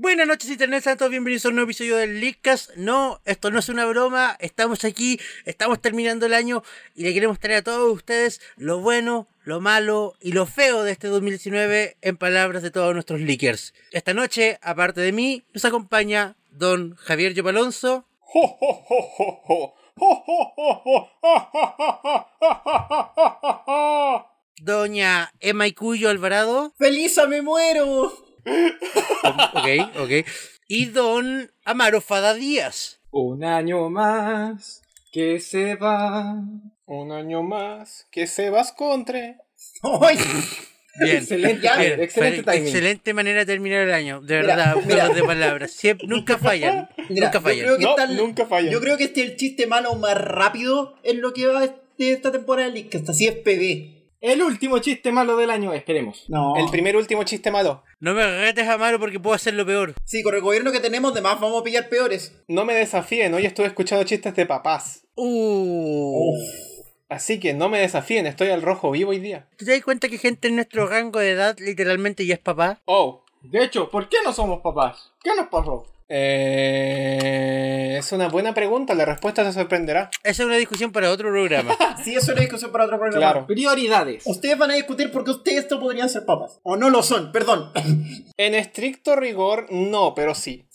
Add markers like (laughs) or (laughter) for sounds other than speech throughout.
Buenas noches Internet, sean todos bienvenidos a un nuevo episodio del Leakcast. No, esto no es una broma, estamos aquí, estamos terminando el año y le queremos traer a todos ustedes lo bueno, lo malo y lo feo de este 2019 en palabras de todos nuestros leakers. Esta noche, aparte de mí, nos acompaña don Javier Yopalonso. Doña Emma Cuyo Alvarado. ¡Feliz me muero! Ok, ok. Y don Amaro Fada Díaz. Un año más que se va. Un año más que se vas contra. Bien, excelente, excelente, excelente manera de terminar el año, de verdad, juegos de palabras. Siempre, nunca fallan. nunca fallan. Yo creo, que nunca fallan. yo creo que este es el chiste malo más rápido en lo que va de esta temporada de que hasta así es PB. El último chiste malo del año, esperemos. No. El primer último chiste malo. No me retes a malo porque puedo hacerlo peor. Sí, con el gobierno que tenemos, de más vamos a pillar peores. No me desafíen, hoy estuve escuchando chistes de papás. Uh. Así que no me desafíen, estoy al rojo vivo hoy día. ¿Te das cuenta que gente en nuestro rango de edad literalmente ya es papá? Oh. De hecho, ¿por qué no somos papás? ¿Qué nos pasó? Eh, es una buena pregunta, la respuesta te sorprenderá. Esa es una discusión para otro programa. (laughs) sí, es una discusión para otro programa. Claro. Prioridades. Ustedes van a discutir porque ustedes no podrían ser papas. O no lo son, perdón. (laughs) en estricto rigor, no, pero sí.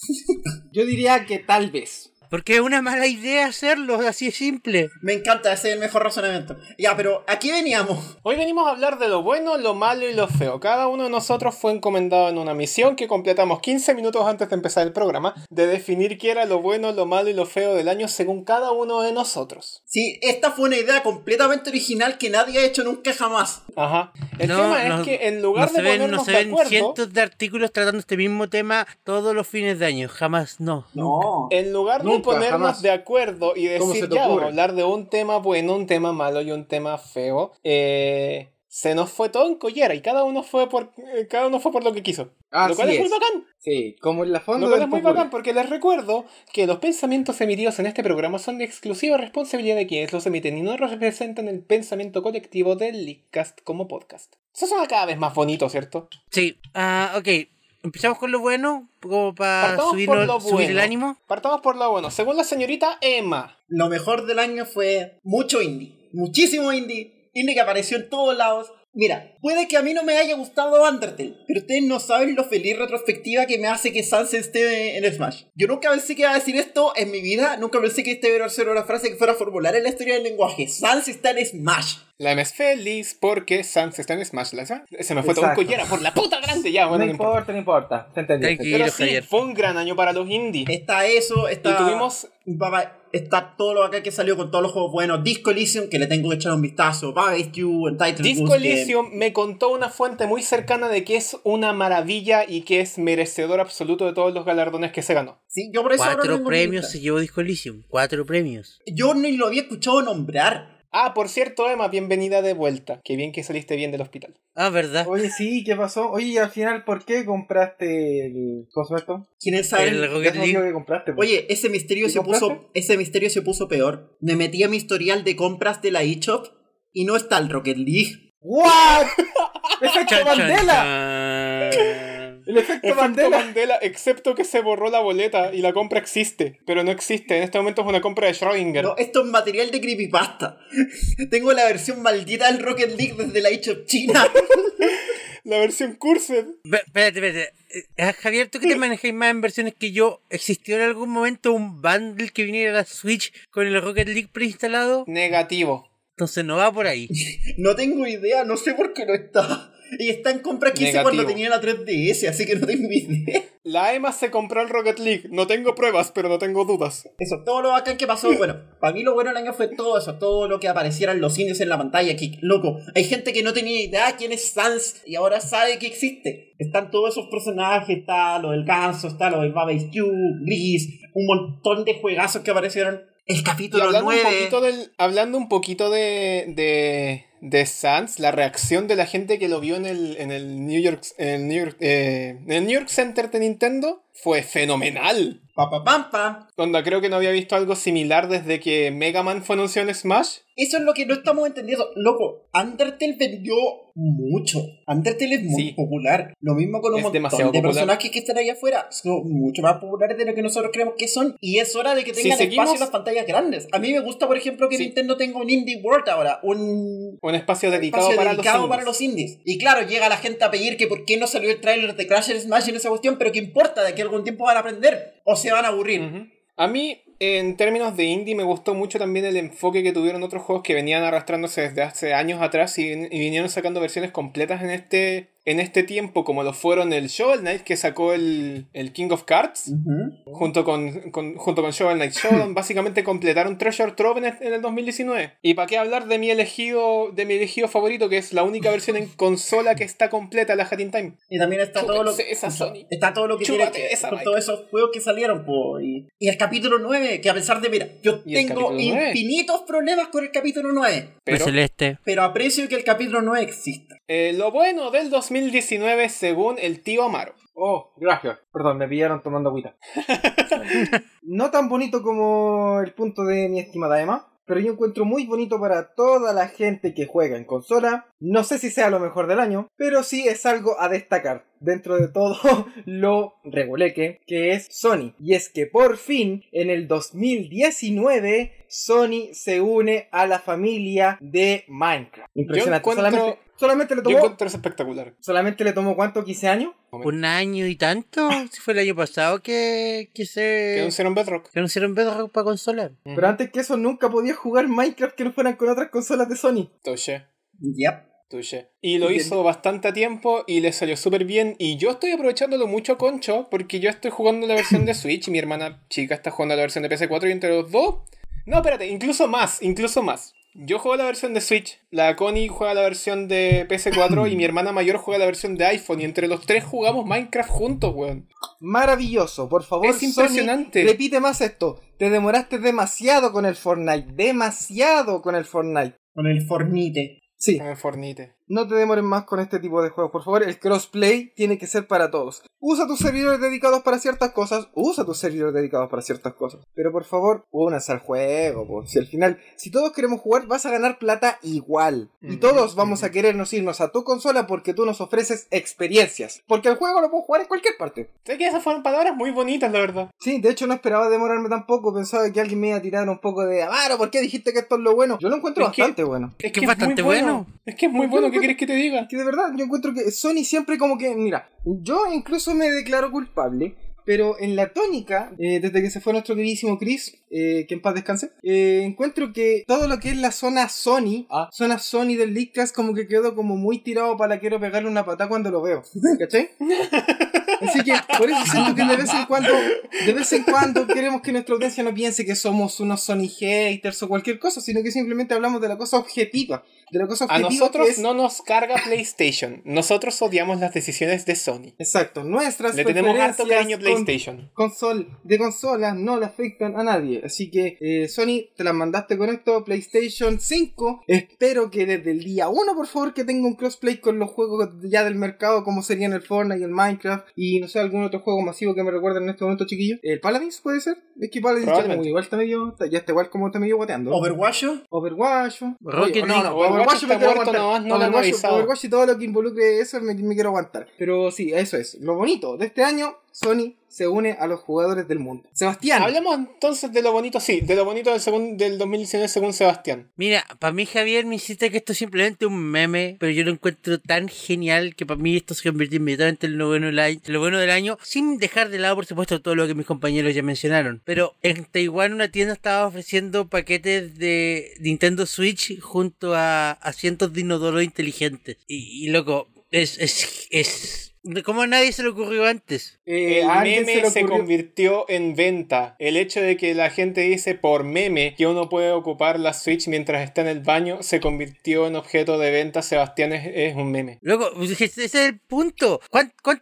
Yo diría que tal vez. Porque es una mala idea hacerlo, así es simple. Me encanta, ese es el mejor razonamiento. Ya, pero aquí veníamos. Hoy venimos a hablar de lo bueno, lo malo y lo feo. Cada uno de nosotros fue encomendado en una misión que completamos 15 minutos antes de empezar el programa, de definir qué era lo bueno, lo malo y lo feo del año según cada uno de nosotros. Sí, esta fue una idea completamente original que nadie ha hecho nunca jamás. Ajá. El tema es que en lugar de ven, ponernos se ven de acuerdo, cientos de artículos tratando este mismo tema todos los fines de año. Jamás, no. No. En lugar de ponernos de acuerdo y decir, ya, vamos a hablar de un tema bueno, un tema malo y un tema feo, eh, se nos fue todo en collera y cada uno fue por eh, cada uno fue por lo que quiso. lo cual es, muy bacán. Sí, como en la fondo. Lo cual es muy bacán porque les recuerdo que los pensamientos emitidos en este programa son de exclusiva responsabilidad de quienes los emiten y no representan el pensamiento colectivo del Leakcast como podcast. Eso suena cada vez más bonito, ¿cierto? Sí. Ah, ok. Empezamos con lo bueno, como para subir, el ánimo. Partamos por lo bueno. Según la señorita Emma. Lo mejor del año fue mucho indie. Muchísimo indie. Indie que apareció en todos lados. Mira, puede que a mí no me haya gustado Undertale, pero ustedes no saben lo feliz retrospectiva que me hace que Sans esté en Smash. Yo nunca pensé que iba a decir esto en mi vida, nunca pensé que esta iba a ser una frase que fuera a formular en la historia del lenguaje. Sans está en Smash. La M es feliz porque Sans está en Smash. Se me fue todo un collera por la puta grande ya. Bueno, no, importa, no importa. Se entendió. Pero sí, fue un gran año para los indies. Está eso, está... Y tuvimos está todo lo acá que salió con todos los juegos buenos. Disco Elysium, que le tengo que echar un vistazo. You, Title Disco Elysium me contó una fuente muy cercana de que es una maravilla y que es merecedor absoluto de todos los galardones que se ganó. Sí, yo por eso Cuatro premios se llevó Disco Elysium. Cuatro premios. Yo ni lo había escuchado nombrar. Ah, por cierto, Emma, bienvenida de vuelta. Qué bien que saliste bien del hospital. Ah, ¿verdad? Oye, sí, ¿qué pasó? Oye, al final, ¿por qué compraste el cosmeto? ¿Quién sabe? El Rocket League. Que compraste, pues. Oye, ese misterio se puso ese misterio se puso peor. Me metí a mi historial de compras de la eShop y no está el Rocket League. ¿What? ¡Efecto Mandela! El efecto, Mandela. excepto que se borró la boleta y la compra existe, pero no existe. En este momento es una compra de Schrödinger. No, esto es material de creepypasta. Tengo la versión maldita del Rocket League desde la eShop China. (laughs) la versión cursed. Espérate, espérate. Eh, Javier, ¿tú que te manejáis más en versiones que yo? ¿Existió en algún momento un bundle que viniera a la Switch con el Rocket League preinstalado? Negativo. Entonces no va por ahí. (laughs) no tengo idea, no sé por qué no está. Y está en compra que hice cuando tenía la 3DS, así que no tengo idea. La EMA se compró el Rocket League. No tengo pruebas, pero no tengo dudas. Eso, todo lo bacán que pasó. Bueno, para mí lo bueno del año fue todo eso. Todo lo que aparecieran los indies en la pantalla. Que, loco, hay gente que no tenía idea quién es Sans y ahora sabe que existe. Están todos esos personajes. Está lo del ganso, está lo del Baba Q, Gris. Un montón de juegazos que aparecieron. El capítulo hablando 9. Un poquito del, hablando un poquito de, de de Sans, la reacción de la gente que lo vio en el, en el New York, en el New York, eh, en el New York Center de Nintendo fue fenomenal. Pa, pa, pam, pam. Onda, creo que no había visto algo similar desde que Mega Man fue anunciado en Smash. Eso es lo que no estamos entendiendo. Loco, Undertale vendió mucho. Undertale es muy popular. Lo mismo con un montón de personajes que están ahí afuera. Son mucho más populares de lo que nosotros creemos que son. Y es hora de que tengan espacio en las pantallas grandes. A mí me gusta, por ejemplo, que Nintendo tenga un Indie World ahora. Un, un espacio dedicado, para, los para, los indies. Y claro, llega la gente a pedir que por qué no salió el tráiler de Crash Smash en esa cuestión, pero qué importa, de que algún tiempo van a aprender. O se van a aburrir. A mí, en términos de indie, me gustó mucho también el enfoque que tuvieron otros juegos que venían arrastrándose desde hace años atrás y, y vinieron sacando versiones completas en este en este tiempo, como lo fueron el Shovel Knight, que sacó el, el King of Cards, junto, con, junto con Shovel Knight Showdown, (laughs) básicamente completaron Treasure Trove en el, 2019. Y para qué hablar de mi elegido de mi elegido favorito, que es la única versión en consola que está completa, la Hat in Time. Y también está todo lo que está todo lo que tiene que, con todos esos juegos que salieron, y, el capítulo 9, que a pesar de, mira, yo tengo infinitos problemas con el capítulo 9. Pero, celeste. pero aprecio que el capítulo 9 exista. Eh, lo bueno del 2019 según el tío Amaro. Oh, gracias. Perdón, me pillaron tomando agüita. (laughs) no tan bonito como el punto de mi estimada Emma, pero yo encuentro muy bonito para toda la gente que juega en consola. No sé si sea lo mejor del año, pero sí es algo a destacar dentro de todo (laughs) lo reguleque que es Sony. Y es que por fin, en el 2019, Sony se une a la familia de Minecraft. Impresionante. Solamente, solamente, le tomó. espectacular. ¿Solamente le tomó cuánto? ¿15 años? Un año y tanto. si fue el año pasado que, que se. Que anunciaron Bedrock. Que anunciaron Bedrock para consolar. Pero antes que eso, nunca podía jugar Minecraft que no fueran con otras consolas de Sony. Toche. Yep. Y lo hizo bastante a tiempo y le salió súper bien. Y yo estoy aprovechándolo mucho, Concho, porque yo estoy jugando la versión de Switch y mi hermana chica está jugando la versión de PS4 y entre los dos no, espérate, incluso más, incluso más. Yo juego la versión de Switch, la Connie juega la versión de PS4 y mi hermana mayor juega la versión de iPhone y entre los tres jugamos Minecraft juntos, weón. Maravilloso, por favor. Es impresionante. repite más esto. Te demoraste demasiado con el Fortnite, demasiado con el Fortnite. Con el Fornite. Sí. Con el Fornite. No te demoren más con este tipo de juegos, por favor. El crossplay tiene que ser para todos. Usa tus servidores dedicados para ciertas cosas, usa tus servidores dedicados para ciertas cosas. Pero por favor, únase al juego, pues. Si al final, si todos queremos jugar, vas a ganar plata igual. Y todos vamos a querernos irnos a tu consola porque tú nos ofreces experiencias. Porque el juego lo puedo jugar en cualquier parte. Sé que esas fueron palabras muy bonitas, la verdad. Sí, de hecho no esperaba demorarme tampoco. Pensaba que alguien me iba a tirar un poco de Amaro, ¿por qué dijiste que esto es lo bueno? Yo lo encuentro bastante bueno. Es que es bastante bueno. Es que es muy bueno, ¿qué quieres que te diga? de verdad, yo encuentro que Sony siempre como que, mira, yo incluso me declaro culpable pero en la tónica, eh, desde que se fue nuestro queridísimo Chris, eh, que en paz descanse, eh, encuentro que todo lo que es la zona Sony, ah. zona Sony del Leadcast, como que quedó como muy tirado para quiero pegarle una patada cuando lo veo. ¿Cachai? (laughs) Así que por eso siento que de vez en cuando, de vez en cuando queremos que nuestra audiencia no piense que somos unos Sony haters o cualquier cosa, sino que simplemente hablamos de la cosa objetiva. De la cosa objetiva A nosotros no nos carga PlayStation. Nosotros odiamos las decisiones de Sony. Exacto. Nuestras Le tenemos harto cariño PlayStation. console, de consolas no le afectan a nadie. Así que, eh, Sony, te las mandaste con esto. PlayStation 5. Espero que desde el día 1, por favor, que tenga un crossplay con los juegos ya del mercado, como serían el Fortnite y el Minecraft. Y no sé, algún otro juego masivo que me recuerden en este momento, chiquillos. ¿El Paladins puede ser? Es que Paladins ya igual está medio. Ya está igual como está medio guateando. ¿Overwatch? Overwatch. Rocket no, no, Overwatch, me quiero aguantar. No, Overwatch, Overwatch y todo lo que involucre eso me, me quiero aguantar. Pero sí, eso es. Lo bonito de este año Sony se une a los jugadores del mundo. Sebastián. Hablemos entonces de lo bonito, sí, de lo bonito del, segundo, del 2019 según Sebastián. Mira, para mí Javier me hiciste que esto es simplemente un meme, pero yo lo encuentro tan genial que para mí esto se convirtió inmediatamente en lo bueno del año, lo bueno del año sin dejar de lado por supuesto todo lo que mis compañeros ya mencionaron. Pero en Taiwán una tienda estaba ofreciendo paquetes de Nintendo Switch junto a, a cientos de inodoros inteligentes. Y, y loco, es, es, es ¿Cómo a nadie se le ocurrió antes? Eh, el meme se, convirtió en venta. El hecho de que la gente dice por meme que uno puede ocupar la Switch mientras está en el baño se convirtió en objeto de venta. Sebastián es, un meme. Luego, ese es el punto.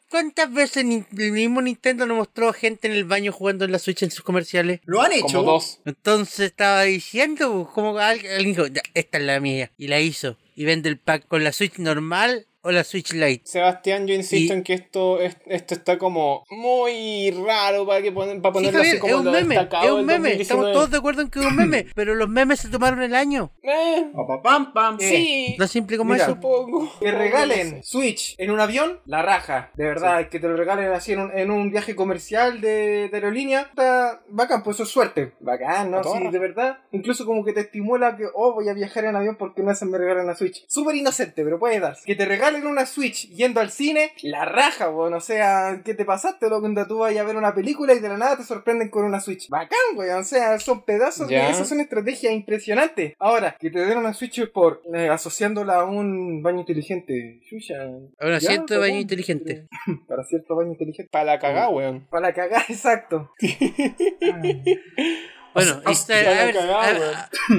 cuántas veces el mismo Nintendo nos mostró gente en el baño jugando en la Switch en sus comerciales? Lo han hecho. Como dos. Entonces estaba diciendo, como alguien dijo, esta es la mía. Y la hizo y vende el pack con la Switch normal o la Switch Lite. Sebastián, yo insisto en que esto, esto está como muy raro para, que para ponerlo así como es un meme, es un meme. Estamos todos de acuerdo en que es un meme, (clears throat) pero los memes se tomaron el año. Eh. Pam, pam, Sí. No simple como eso. Supongo. Que regalen Switch en un avión, la raja. De verdad, que te lo regalen así en un, en un viaje comercial de, de aerolínea. Está bacán, pues eso es suerte. Bacán, ¿no? Sí, de verdad. Incluso como que te estimula que, oh, voy a viajar en avión porque no se me regalan la Switch. Súper inocente, pero puede dar. Que te regalen una Switch yendo al cine, la raja, weón. O sea, ¿qué te pasaste, loco? Cuando tú vayas a ver una película y de la nada te sorprenden con una Switch. Bacán, weón. O sea, son pedazos de. Esas son estrategias impresionantes. Ahora, que te den una Switch por eh, asociándola a un baño inteligente. A un asiento de baño inteligente. (laughs) Para cierto baño inteligente. Para la cagá, weón. Para la cagá, exacto. (laughs) Bueno,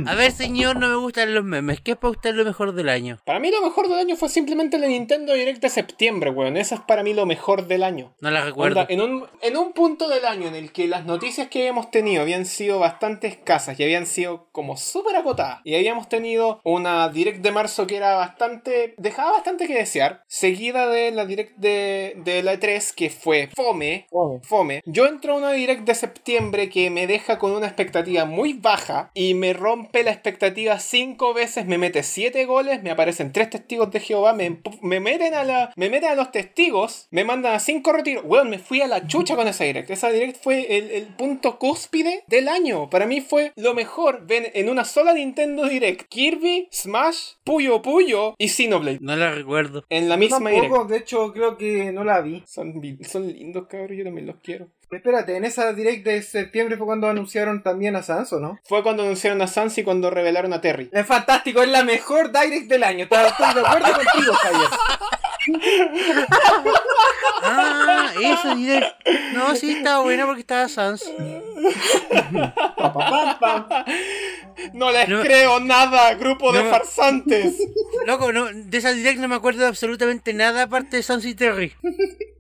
a, ver, señor, no me gustan los memes. ¿Qué es para usted lo mejor del año? Para mí lo mejor del año fue simplemente la Nintendo Direct de septiembre, weón. Eso es para mí lo mejor del año. No la recuerdo. en, un, en un punto del año en el que las noticias que habíamos tenido habían sido bastante escasas y habían sido como súper acotadas. Y habíamos tenido una Direct de marzo que era bastante... dejaba bastante que desear. Seguida de la Direct de, de la E3 que fue fome. Fome. Yo entro a una Direct de septiembre que me deja con una expectativa expectativa muy baja y me rompe la expectativa cinco veces, me mete siete goles, me aparecen tres testigos de Jehová, me, me meten a la, me meten a los testigos, me mandan a cinco retiros. Weón, me fui a la chucha con esa direct. Esa direct fue el, el punto cúspide del año. Para mí fue lo mejor. Ven en una sola Nintendo Direct. Kirby, Smash, Puyo Puyo y Xenoblade. No la recuerdo. En la misma direct. De hecho, creo que no la vi. Son, son lindos, cabrón. Yo también los quiero. Espérate, en esa direct de septiembre fue cuando anunciaron también a Sans, ¿o no? Fue cuando anunciaron a Sans y cuando revelaron a Terry. Es fantástico, es la mejor direct del año. Estoy de acuerdo contigo, Javier. (laughs) ah, esa direct. No, sí, estaba buena porque estaba Sans. no les creo nada, grupo de farsantes. Loco, no, de esa direct no me acuerdo de absolutamente nada aparte de Sans y Terry.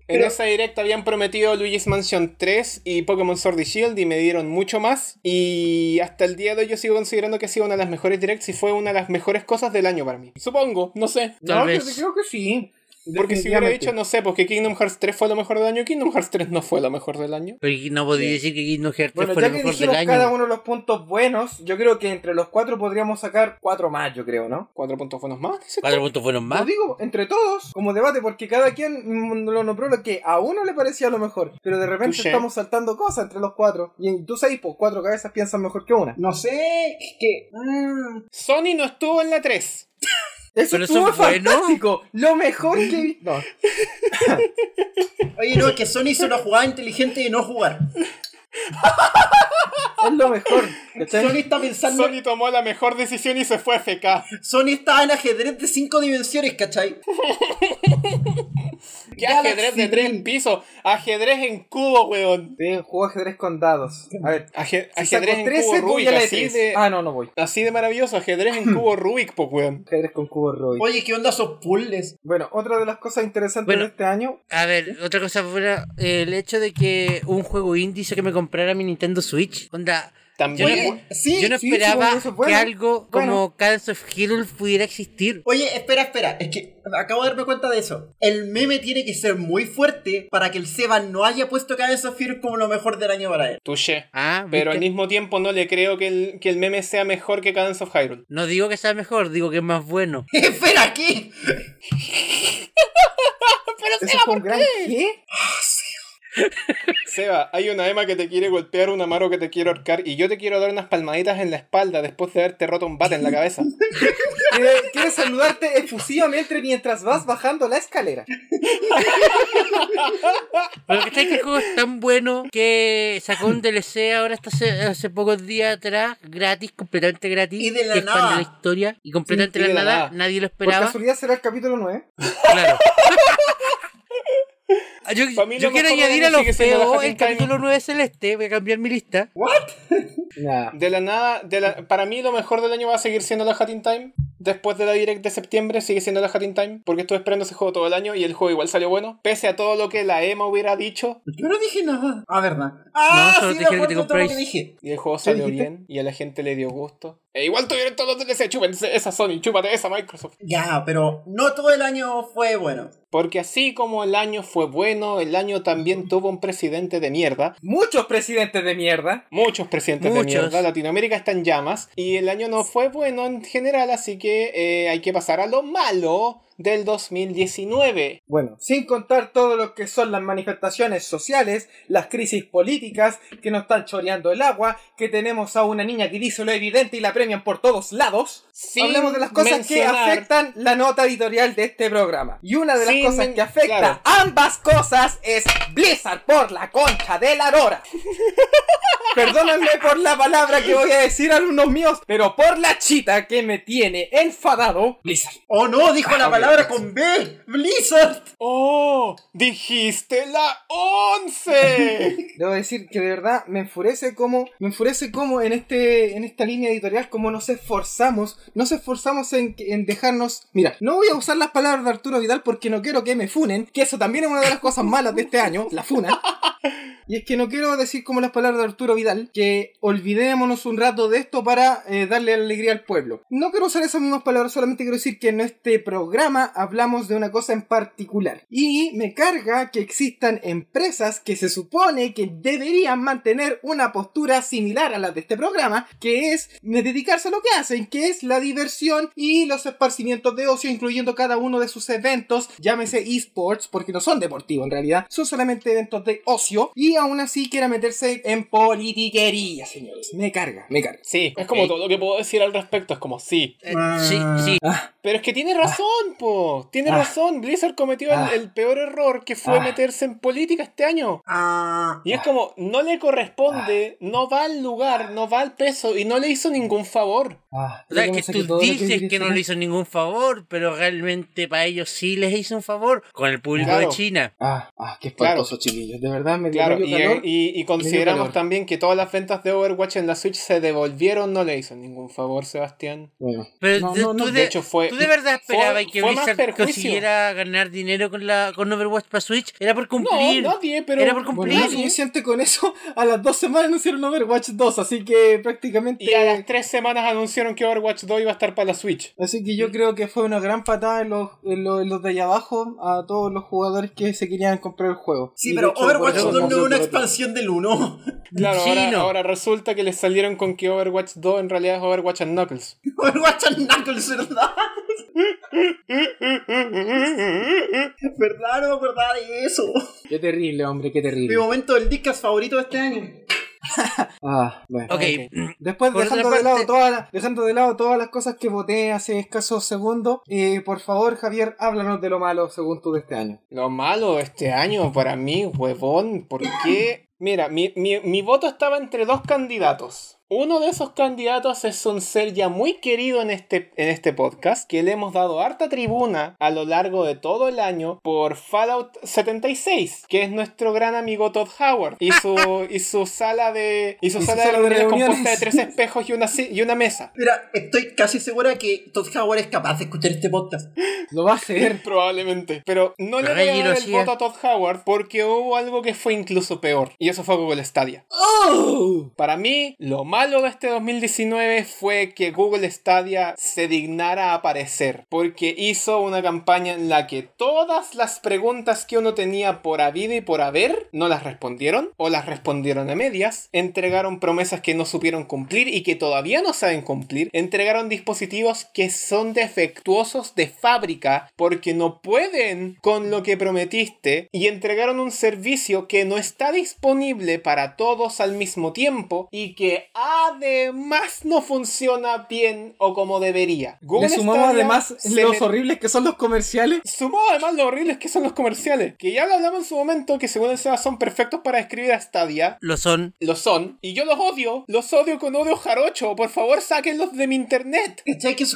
En esa directa habían prometido Luigi's Mansion 3 y Pokémon Sword y Shield y me dieron mucho más. Y hasta el día de hoy yo sigo considerando que ha sido una de las mejores directs y fue una de las mejores cosas del año para mí. Supongo, no sé. no, yo creo que sí. Porque si hubiera dicho, no sé, porque Kingdom Hearts 3 fue lo mejor del año, Kingdom Hearts 3 no fue lo mejor del año. Pero no podía decir que Kingdom Hearts 3 fue lo mejor del año. cada uno de los puntos buenos, yo creo que entre los cuatro podríamos sacar cuatro más, yo creo, ¿no? ¿Cuatro puntos buenos más? ¿Cuatro puntos buenos más? Lo digo, entre todos, como debate, porque cada quien lo nombró lo que a uno le parecía lo mejor. Pero de repente estamos saltando cosas entre los cuatro. Y tú sabes, pues cuatro cabezas piensan mejor que una. No sé, es que... Mm. Sony no estuvo en la 3. Eso Pero estuvo fantástico. Lo mejor que he visto. (laughs) Oye, no, es que Sony hizo una jugada inteligente de no jugar. (laughs) es lo mejor. Sony está pensando. Sony tomó la mejor decisión y se fue a FK. Sony estaba en ajedrez de cinco dimensiones, ¿cachai? (laughs) ¿Qué ajedrez de tres pisos? Ajedrez en cubo, weón. Sí, juego ajedrez con dados. A ver, ajedrez en cubo Rubik. Así de... Ah, no, no voy. Así de maravilloso. Ajedrez en (clears throat) cubo Rubik, pues, weón. Ajedrez con cubo Rubik. Oye, ¿qué onda esos puzzles? Bueno, otra de las cosas interesantes de este año. A ver, otra cosa fuera el hecho de que un juego indie que me comprara mi Nintendo Switch. Onda yo no, yo no esperaba que algo como Cadence of Heroes pudiera existir. Oye, espera, espera. Es que acabo de darme cuenta de eso. El meme tiene que ser muy fuerte para que el Seba no haya puesto Cadence of Heroes como lo mejor del año para él. Touché. Ah, pero al mismo tiempo no le creo que el, que el meme sea mejor que Cadence of Hyrule. No digo que sea mejor, digo que es más bueno. (laughs) espera, aquí. (laughs) pero Seba, ¿por qué? ¿Qué? Ah, Seba, hay una Emma que te quiere golpear, un Amaro que te quiere ahorcar y yo te quiero dar unas palmaditas en la espalda después de haberte roto un bate en la cabeza. (laughs) quiere, saludarte efusivamente mientras vas bajando la escalera. Pero que que el juego es tan bueno que sacó un DLC ahora hasta hace, pocos días atrás, gratis, completamente gratis. Y de la nada. de la historia. Y completamente de la nada, nadie lo esperaba. Por casualidad será el capítulo 9. Claro. (laughs) Ah, yo, quiero añadir a los feos el capítulo 9 celeste. Voy a cambiar mi lista. ¿What? De la nada, de la, para mí lo mejor del año va a seguir siendo la Hatting Time. Después de la Direct de septiembre sigue siendo la Hatting Time. Porque estuve esperando ese juego todo el año y el juego igual salió bueno. Pese a todo lo que la Emma hubiera dicho. Yo no dije nada. Ah, verdad. Ah, no, solo sí, te dije que te lo que dije. Y el juego salió bien y a la gente le dio gusto. E igual tuvieron todos los DLC, chúpense esa Sony, chúpate esa Microsoft. Ya, pero no todo el año fue bueno. Porque así como el año fue bueno, el año también tuvo un presidente de mierda. Muchos presidentes de mierda. Muchos presidentes de mierda. Latinoamérica está en llamas. Y el año no fue bueno en general, así eh, hay que pasar a lo malo del 2019. Bueno, sin contar todo lo que son las manifestaciones sociales, las crisis políticas que nos están choreando el agua, que tenemos a una niña que dice lo evidente y la premian por todos lados. Hablemos de las cosas que afectan la nota editorial de este programa. Y una de las cosas que afecta ambas cosas es Blizzard por la concha de la lora. (laughs) Perdónenme por la palabra que voy a decir a alumnos míos, pero por la chita que me tiene enfadado, Blizzard. Oh no, dijo la palabra con B. Blizzard. Oh, dijiste la 11. (laughs) Debo decir que de verdad me enfurece como me enfurece como en este en esta línea editorial como nos esforzamos, nos esforzamos en, en dejarnos, mira, no voy a usar las palabras de Arturo Vidal porque no quiero que me funen, que eso también es una de las cosas malas de este año, la funa. (laughs) Y es que no quiero decir como las palabras de Arturo Vidal, que olvidémonos un rato de esto para eh, darle alegría al pueblo. No quiero usar esas mismas palabras, solamente quiero decir que en este programa hablamos de una cosa en particular. Y me carga que existan empresas que se supone que deberían mantener una postura similar a la de este programa, que es dedicarse a lo que hacen, que es la diversión y los esparcimientos de ocio, incluyendo cada uno de sus eventos, llámese esports, porque no son deportivos en realidad, son solamente eventos de ocio, y aún así quiera meterse en politiquería, señores. Me carga, me carga. Sí, es como todo lo que puedo decir al respecto, es como sí. Eh, sí, sí. Ah. Pero es que tiene razón, po. Tiene ah. razón. Blizzard cometió el, ah. peor error que fue meterse en política este año. Y es como, no le corresponde, no va al lugar, no va al peso y no le hizo ningún favor. o sea, que tú dices que, no le hizo ningún favor, pero realmente para ellos sí les hizo un favor con el público de China. Ah, ah qué espantoso, chiquillos. De verdad me claro, y, consideramos también que todas las ventas de Overwatch en la Switch se devolvieron, no le hizo ningún favor, Sebastián. Pero tú, de, hecho fue. ¿Tú de verdad esperabas que Blizzard consiguiera ganar dinero con la con Overwatch para Switch? Era por cumplir. No, nadie, pero. Era por cumplir. Bueno, siente con eso. A las dos semanas anunciaron Overwatch 2, así que prácticamente. Y a las tres semanas anunciaron que Overwatch 2 iba a estar para la Switch. Así que yo creo que fue una gran patada en los, en los, de allá abajo a todos los jugadores que se querían comprar el juego. Sí, pero Overwatch 2 no es una expansión del 1. (laughs) Claro, ahora, ahora, resulta que les salieron con que Overwatch 2 en realidad es Overwatch and Knuckles. (laughs) Overwatch and Knuckles, ¿verdad? ¿Verdad? No verdad de eso. Qué terrible, hombre, qué terrible. Mi momento del Discas favorito de este año. (laughs) ah, bueno. Okay. Después dejando de, lado todas dejando de lado todas las cosas que voté hace escasos segundos, eh, por favor, Javier, háblanos de lo malo según tú de este año. Lo malo este año para mí, huevón, ¿por qué? Mira, mi, mi, mi voto estaba entre dos candidatos. Uno de esos candidatos es un ser ya muy querido en este, en este podcast, que le hemos dado harta tribuna a lo largo de todo el año por Fallout 76, que es nuestro gran amigo Todd Howard, y su, y su sala de, y su, sala, de, reuniones compuesta de tres espejos y una, y una mesa. Mira, estoy casi segura que Todd Howard es capaz de escuchar este podcast. Lo va a hacer. (laughs) Probablemente. Pero no le voy a dar el voto a Todd Howard porque hubo algo que fue incluso peor, y eso fue Google Stadia. ¡Oh! Para mí, lo más malo de este 2019 fue que Google Stadia se dignara aparecer, porque hizo una campaña en la que todas las preguntas que uno tenía por habido y por haber no las respondieron, o las respondieron a medias, entregaron promesas que no supieron cumplir y que todavía no saben cumplir, entregaron dispositivos que son defectuosos de fábrica porque no pueden con lo que prometiste y entregaron un servicio que no está disponible para todos al mismo tiempo y que además no funciona bien o como debería. Google Le sumamos además los horribles que son los comerciales. Sumamos además los horribles que son los comerciales. Que ya lo hablamos en su momento, que según el SEBA son perfectos para escribir a Stadia. Lo son. Lo son. Y yo los odio. Los odio con odio jarocho. Por favor, sáquenlos de mi internet. ¿Cachai? Que,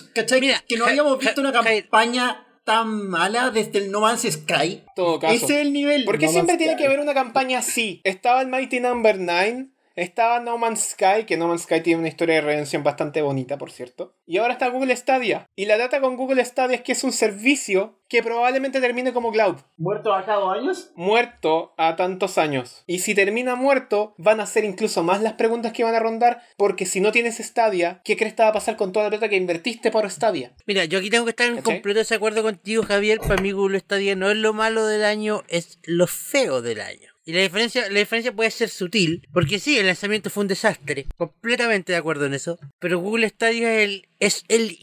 que no habíamos visto una campaña tan mala desde el No Man's Sky. Todo caso. Ese es el nivel. Porque siempre tiene que haber una campaña así. Estaba el Mighty Number 9 estaba No Man's Sky, que No Man's Sky tiene una historia de redención bastante bonita, por cierto. Y ahora está Google Stadia. Y la data con Google Stadia es que es un servicio que probablemente termine como cloud. ¿Muerto a cada años? Muerto a tantos años. Y si termina muerto, van a ser incluso más las preguntas que van a rondar, porque si no tienes Stadia, ¿qué crees que va a pasar con toda la plata que invertiste por Stadia? Mira, yo aquí tengo que estar en completo desacuerdo contigo, Javier. Para mí Google Stadia no es lo malo del año, es lo feo del año. Y la diferencia, la diferencia puede ser sutil, porque sí, el lanzamiento fue un desastre, completamente de acuerdo en eso, pero Google Stadia es el, es el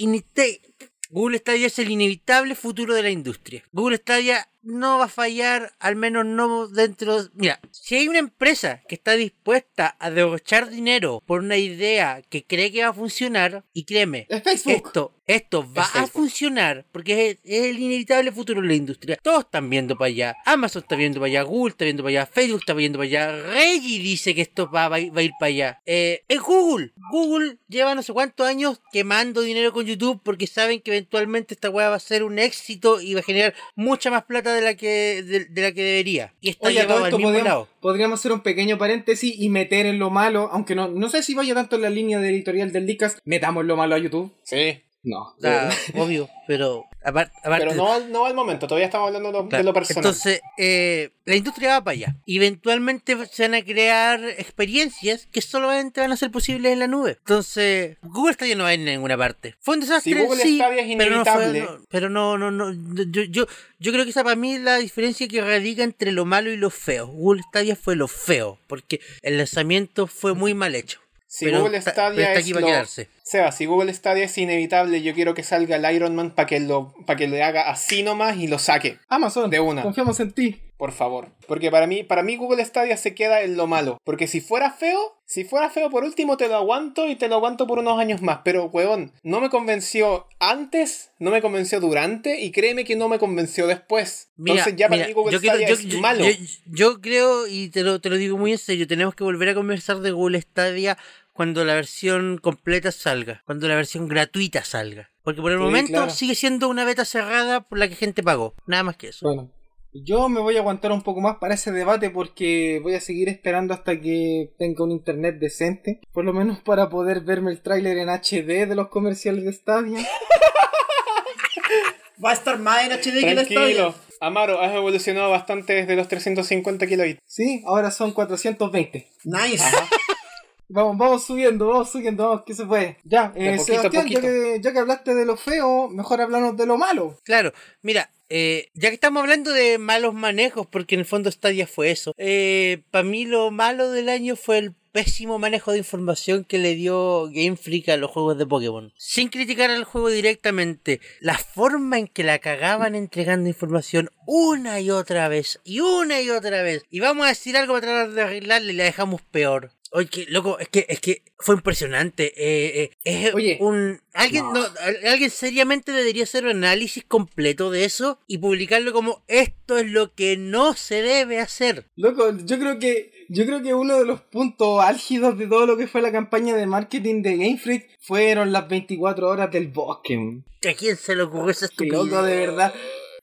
Google Stadia es el inevitable futuro de la industria. Google Stadia no va a fallar, al menos no dentro... Mira, si hay una empresa que está dispuesta a derrochar dinero por una idea que cree que va a funcionar, y créeme, esto, esto va a funcionar porque es, el inevitable futuro de la industria. Todos están viendo para allá. Amazon está viendo para allá, Google está viendo para allá, Facebook está viendo para allá, Reggie dice que esto va, a ir para allá. Eh, es Google. Google lleva no sé cuántos años quemando dinero con YouTube porque saben que eventualmente esta weá va a ser un éxito y va a generar mucha más plata de la que, de, la que debería. Y está llevado al mismo podríamos, lado. Podríamos hacer un pequeño paréntesis y meter en lo malo, aunque no, no sé si vaya tanto en la línea de editorial del Dicas, metamos lo malo a YouTube. Sí. No. (laughs) obvio, pero pero no, no al momento, todavía estamos hablando de lo, personal. Entonces, eh, la industria va para allá. Eventualmente se van a crear experiencias que solamente van a ser posibles en la nube. Entonces, Google Stadia no va a ir en ninguna parte. Fue un desastre. Google sí, es inevitable. Pero no, no, no, yo, yo, yo creo que esa para mí es la diferencia que radica entre lo malo y lo feo. Google Stadia fue lo feo, porque el lanzamiento fue muy mal hecho. Si Google Stadia es Seba, si Google Stadia es inevitable, yo quiero que salga el Iron Man para que lo para que le haga así nomás y lo saque. Amazon, de una. Confiamos en ti. Por favor, porque para mí para mí Google Stadia se queda en lo malo, porque si fuera feo, si fuera feo por último te lo aguanto y te lo aguanto por unos años más, pero huevón, no me convenció antes, no me convenció durante y créeme que no me convenció después. Entonces ya para mí Google Stadia es malo. Yo, creo y te lo te lo digo muy en serio, tenemos que volver a conversar de Google Stadia cuando la versión completa salga, cuando la versión gratuita salga. Porque por el momento sigue siendo una beta cerrada por la que gente pagó, nada más que eso. Bueno, yo me voy a aguantar un poco más para ese debate porque voy a seguir esperando hasta que tenga un internet decente, por lo menos para poder verme el tráiler en HD de los comerciales de Stadia. (laughs) Va a estar más en HD que el Stadia. Amaro, has evolucionado bastante desde los 350 kilobits. Sí, ahora son 420. Nice. Vamos, vamos subiendo, vamos subiendo, vamos, que se puede. Ya, eh, Sebastián, ya que, ya que, hablaste de lo feo, mejor hablarnos de lo malo. Claro, mira, eh, ya que estamos hablando de malos manejos, porque en el fondo Stadia fue eso, eh, para mí lo malo del año fue el pésimo manejo de información que le dio Game Freak a los juegos de Pokémon. Sin criticar al juego directamente, la forma en que la cagaban entregando información una y otra vez, y una y otra vez, y vamos a decir algo para tratar de arreglarle y la dejamos peor. Oye, loco, es que, es que fue impresionante. Eh, eh, Oye, un, alguien, no. alguien seriamente debería hacer un análisis completo de eso y publicarlo como esto es lo que no se debe hacer. Loco, yo creo que, yo creo que uno de los puntos álgidos de todo lo que fue la campaña de marketing de Game Freak fueron las 24 horas del bosque. ¿A quién se le ocurrió esa estupidez? Loco, de verdad.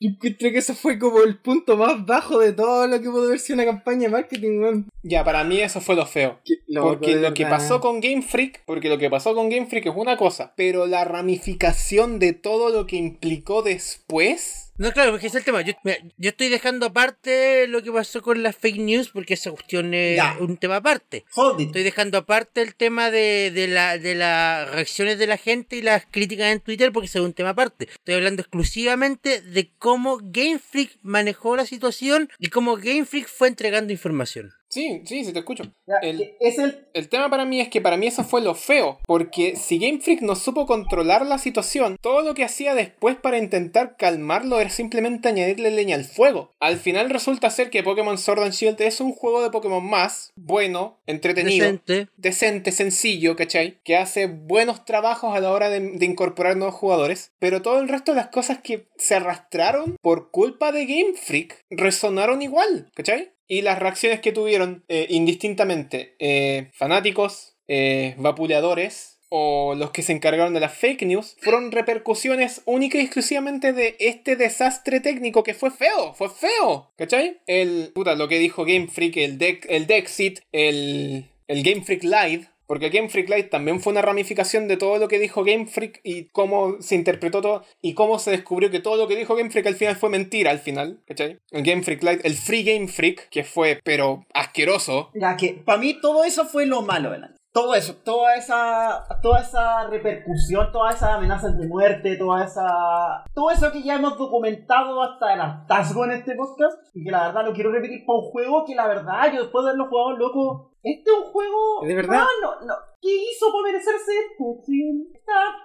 Yo creo que eso fue como el punto más bajo de todo lo que pudo haber sido una campaña de marketing, Ya, para mí eso fue lo feo. porque lo que pasó con Game Freak, porque lo que pasó con Game Freak es una cosa, pero la ramificación de todo lo que implicó después no, claro, porque es el tema. Yo, estoy dejando aparte lo que pasó con las fake news porque esa cuestión es un tema aparte. Estoy dejando aparte el tema de, de, la, de las reacciones de la gente y las críticas en Twitter porque es un tema aparte. Estoy hablando exclusivamente de cómo Game Freak manejó la situación y cómo Game Freak fue entregando información. Sí, sí, sí, te escucho. El, es el... tema para mí es que para mí eso fue lo feo, porque si Game Freak no supo controlar la situación, todo lo que hacía después para intentar calmarlo era simplemente añadirle leña al fuego. Al final resulta ser que Pokémon Sword and Shield es un juego de Pokémon más bueno, entretenido, decente, decente sencillo, ¿cachai? Que hace buenos trabajos a la hora de, de incorporar nuevos jugadores, pero todo el resto de las cosas que se arrastraron por culpa de Game Freak resonaron igual, ¿cachai? Y las reacciones que tuvieron eh, indistintamente eh, fanáticos, eh, vapuleadores o los que se encargaron de las fake news fueron repercusiones únicas y exclusivamente de este desastre técnico que fue feo, fue feo, ¿cachai? El, puta, lo que dijo Game Freak, el, el Dexit, el, el Game Freak Live, porque Game Freak Live también fue una ramificación de todo lo que dijo Game Freak y cómo se interpretó todo y cómo se descubrió que todo lo que dijo Game Freak al final fue mentira al final, ¿cachai? El Game Freak Live, el Free Game Freak, que fue pero asqueroso. Ya que para mí todo eso fue lo malo, ¿verdad? Todo eso, toda esa, toda esa repercusión, todas esas amenazas de muerte, toda esa, todo eso que ya hemos documentado hasta el hartazgo en este podcast y que la verdad lo quiero repetir para un juego que la verdad yo después de haberlo jugado loco, este es un juego, de verdad, no, no, ¿qué hizo para merecerse esto?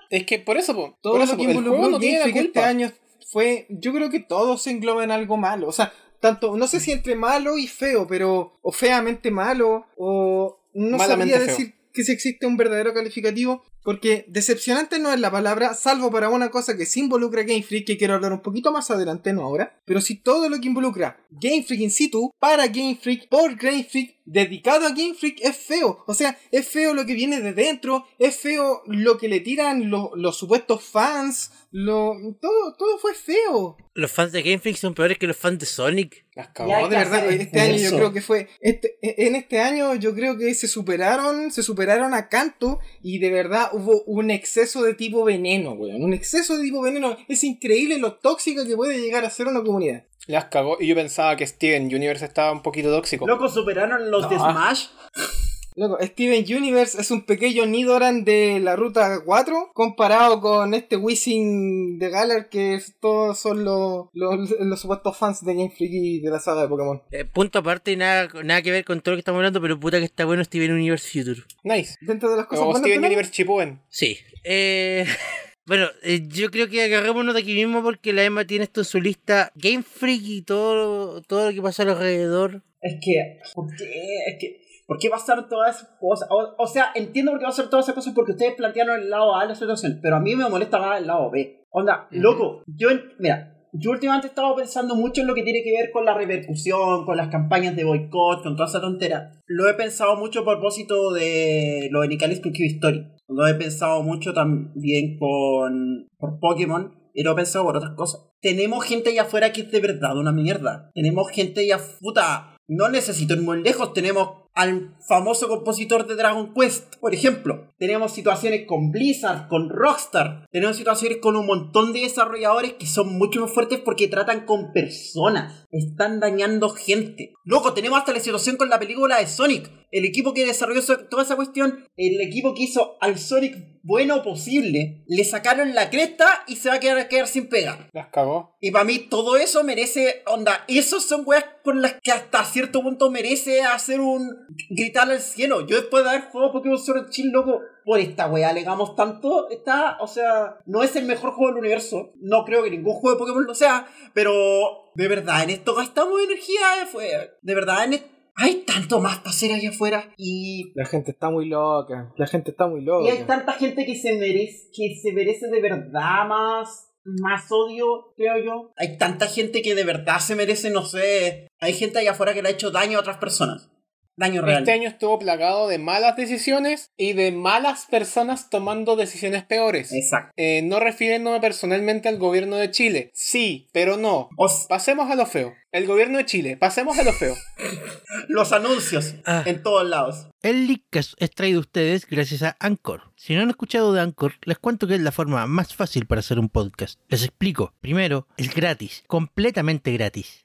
Es que por eso, todo por lo eso, que involucró no tiene la este año fue, yo creo que todo se engloba en algo malo, o sea, tanto, no sé si entre malo y feo, pero, o feamente malo, o no sabría decir que si existe un verdadero calificativo, porque decepcionante no es la palabra, salvo para una cosa que sí involucra Game Freak, que quiero hablar un poquito más adelante, no ahora. Pero si todo lo que involucra Game Freak in situ, para Game Freak, por Game Freak, dedicado a Game Freak, es feo. O sea, es feo lo que viene de dentro, es feo lo que le tiran los supuestos fans, lo, todo, todo fue feo. Los fans de Game Freak son peores que los fans de Sonic. No, de verdad, este año yo creo que fue. Este, en este año yo creo que se superaron, se superaron a Canto y de verdad hubo un exceso de tipo veneno, weón. Un exceso de tipo veneno. Es increíble lo tóxica que puede llegar a ser una comunidad. Las cagó. Y yo pensaba que Steven Universe estaba un poquito tóxico. Loco, superaron los de Smash. (laughs) Loco, Steven Universe es un pequeño Nidoran de la ruta 4 comparado con este Wizzing de Galar que todos son los, los, supuestos fans de Game Freak y de la saga de Pokémon. Eh, punto aparte, nada, nada que ver con todo lo que estamos hablando, pero puta que está bueno Steven Universe Future. Nice. Dentro de las cosas o Steven Universe Chipuen. Sí. Eh... (laughs) Bueno, eh, yo creo que agarrémonos de aquí mismo porque la Emma tiene esto en su lista Game Freak y todo, todo lo que pasa alrededor. Es que, ¿por qué? Es que ¿Por qué pasar todas esas cosas? O, sea, entiendo por qué va a ser todas esas cosas porque ustedes plantearon el lado A de la situación, pero a mí me molesta más el lado B. Onda, loco, yo, mira, yo últimamente he estado pensando mucho en lo que tiene que ver con la repercusión, con las campañas de boicot, con toda esa tontera. Lo he pensado mucho a propósito de lo de Nicalis Story. Lo he pensado mucho también con por Pokémon y lo he pensado por otras cosas. Tenemos gente allá afuera que es de verdad una mierda. Tenemos gente allá puta. No necesito ir muy lejos. Tenemos al famoso compositor de Dragon Quest. Por ejemplo, tenemos situaciones con Blizzard, con Rockstar, tenemos situaciones con un montón de desarrolladores que son mucho más fuertes porque tratan con personas, están dañando gente. Loco, tenemos hasta la situación con la película de Sonic. El equipo que desarrolló toda esa cuestión, el equipo que hizo al Sonic bueno posible, le sacaron la cresta y se va a quedar, quedar sin pega. Las cagó. Y para mí todo eso merece, onda, esos son weas con las que hasta cierto punto merece hacer un gritar al cielo. Yo después de haber jugado Pokémon Sword Chill, loco, por esta weá alegamos tanto, está, o sea, no es el mejor juego del universo. No creo que ningún juego de Pokémon lo sea, pero de verdad, en esto gastamos energía, fue, de verdad, en hay tanto más para hacer allá afuera y la gente está muy loca la gente está muy loca. Y hay tanta gente que se merece que se merece de verdad más más odio creo yo. Hay tanta gente que de verdad se merece no sé hay gente allá afuera que le ha hecho daño a otras personas este año estuvo plagado de malas decisiones y de malas personas tomando decisiones peores. Exacto. Eh, no refiriéndome personalmente al gobierno de Chile. Sí, pero no. Pasemos a lo feo. El gobierno de Chile, pasemos a lo feo. (laughs) Los anuncios ah. en todos lados. El Leadcast es traído a ustedes gracias a Anchor. Si no han escuchado de Anchor, les cuento que es la forma más fácil para hacer un podcast. Les explico. Primero, es gratis, completamente gratis.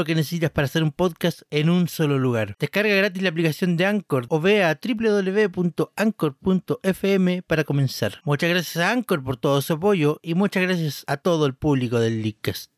que necesitas para hacer un podcast en un solo lugar. Descarga gratis la aplicación de Anchor o ve a www.anchor.fm para comenzar. Muchas gracias a Anchor por todo su apoyo y muchas gracias a todo el público del Leadcast.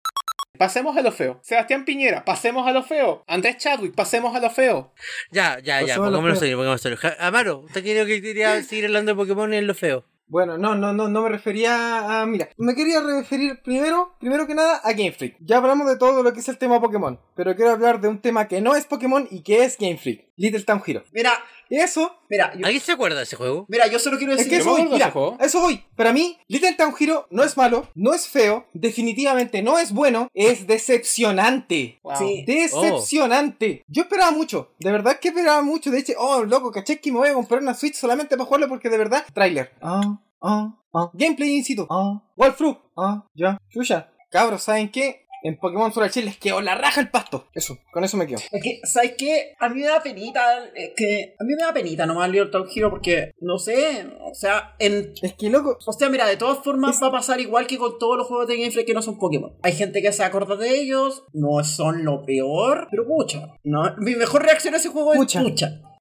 Pasemos a lo feo. Sebastián Piñera, pasemos a lo feo. Andrés Chadwick, pasemos a lo feo. Ya, ya, ya, pongámonos serio, pongámonos serio. Amaro, ¿usted quería que quería seguir hablando de Pokémon en lo feo? Bueno, no, no, no, no me refería a. Mira, me quería referir primero, primero que nada, a Game Freak. Ya hablamos de todo lo que es el tema Pokémon, pero quiero hablar de un tema que no es Pokémon y que es Game Freak. Little Town Hero. Mira, eso. Mira, ¿Alguien se acuerda de ese juego? Mira, yo solo quiero decir. Es que eso voy, mira, eso voy. Para mí, Little Town Hero no es malo, no es feo, definitivamente no es bueno, es decepcionante. Sí. Decepcionante. Yo esperaba mucho, de verdad que esperaba mucho. De hecho, oh, loco, caché que me voy a comprar una Switch solamente para jugarlo porque de verdad, trailer. Ah, ah, ah. Gameplay in situ. Ah. Walkthrough. Ah, ya. Chucha. Cabros, ¿saben qué? En Pokémon Sword Shield les quedó la raja el pasto. Eso, con eso me quedo. Es que, ¿sabes qué? A mí me da penita, es que a mí me da penita nomás Little Town Hero porque, no sé, o sea, en... Es que, loco... O sea, mira, de todas formas va a pasar igual que con todos los juegos de Game Freak que no son Pokémon. Hay gente que se acuerda de ellos, no son lo peor, pero pucha. No, mi mejor reacción a ese juego es pucha.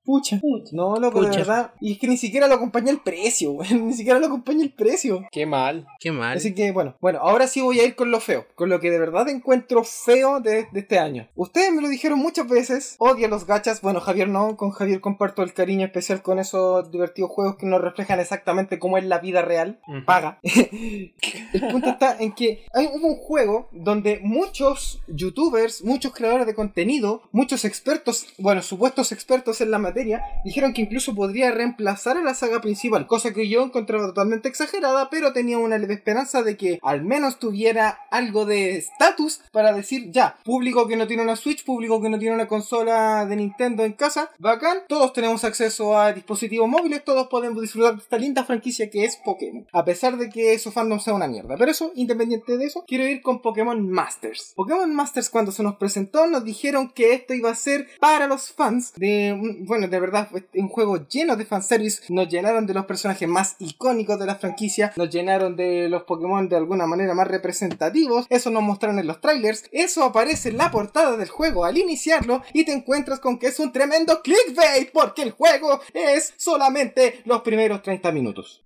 Pucha. No, loco, de verdad. Y es que ni siquiera lo acompaña el precio, (laughs) Ni siquiera lo acompaña el precio. Qué mal. Qué mal. Así que, bueno, bueno, ahora sí voy a ir con lo feo. Con lo que de verdad encuentro feo de, este año. Ustedes me lo dijeron muchas veces. Odio los gachas. Bueno, Javier no. Con Javier comparto el cariño especial con esos divertidos juegos que nos reflejan exactamente cómo es la vida real. Paga. (laughs) el punto está en que hay un juego donde muchos youtubers, muchos creadores de contenido, muchos expertos, bueno, supuestos expertos en la materia, dijeron que incluso podría reemplazar a la saga principal, cosa que yo encontraba totalmente exagerada, pero tenía una leve esperanza de que al menos tuviera algo de estatus para decir ya, público que no tiene una Switch, público que no tiene una consola de Nintendo en casa, bacán, todos tenemos acceso a dispositivos móviles, todos podemos disfrutar de esta linda franquicia que es Pokémon, a pesar de que su fandom sea una mierda. Pero eso, independiente de eso, quiero ir con Pokémon Masters. Pokémon Masters cuando se nos presentó nos dijeron que esto iba a ser para los fans de, bueno, de verdad fue un juego lleno de fanservice. Nos llenaron de los personajes más icónicos de la franquicia. Nos llenaron de los Pokémon de alguna manera más representativos. Eso nos mostraron en los trailers. Eso aparece en la portada del juego al iniciarlo. Y te encuentras con que es un tremendo clickbait. Porque el juego es solamente los primeros 30 minutos.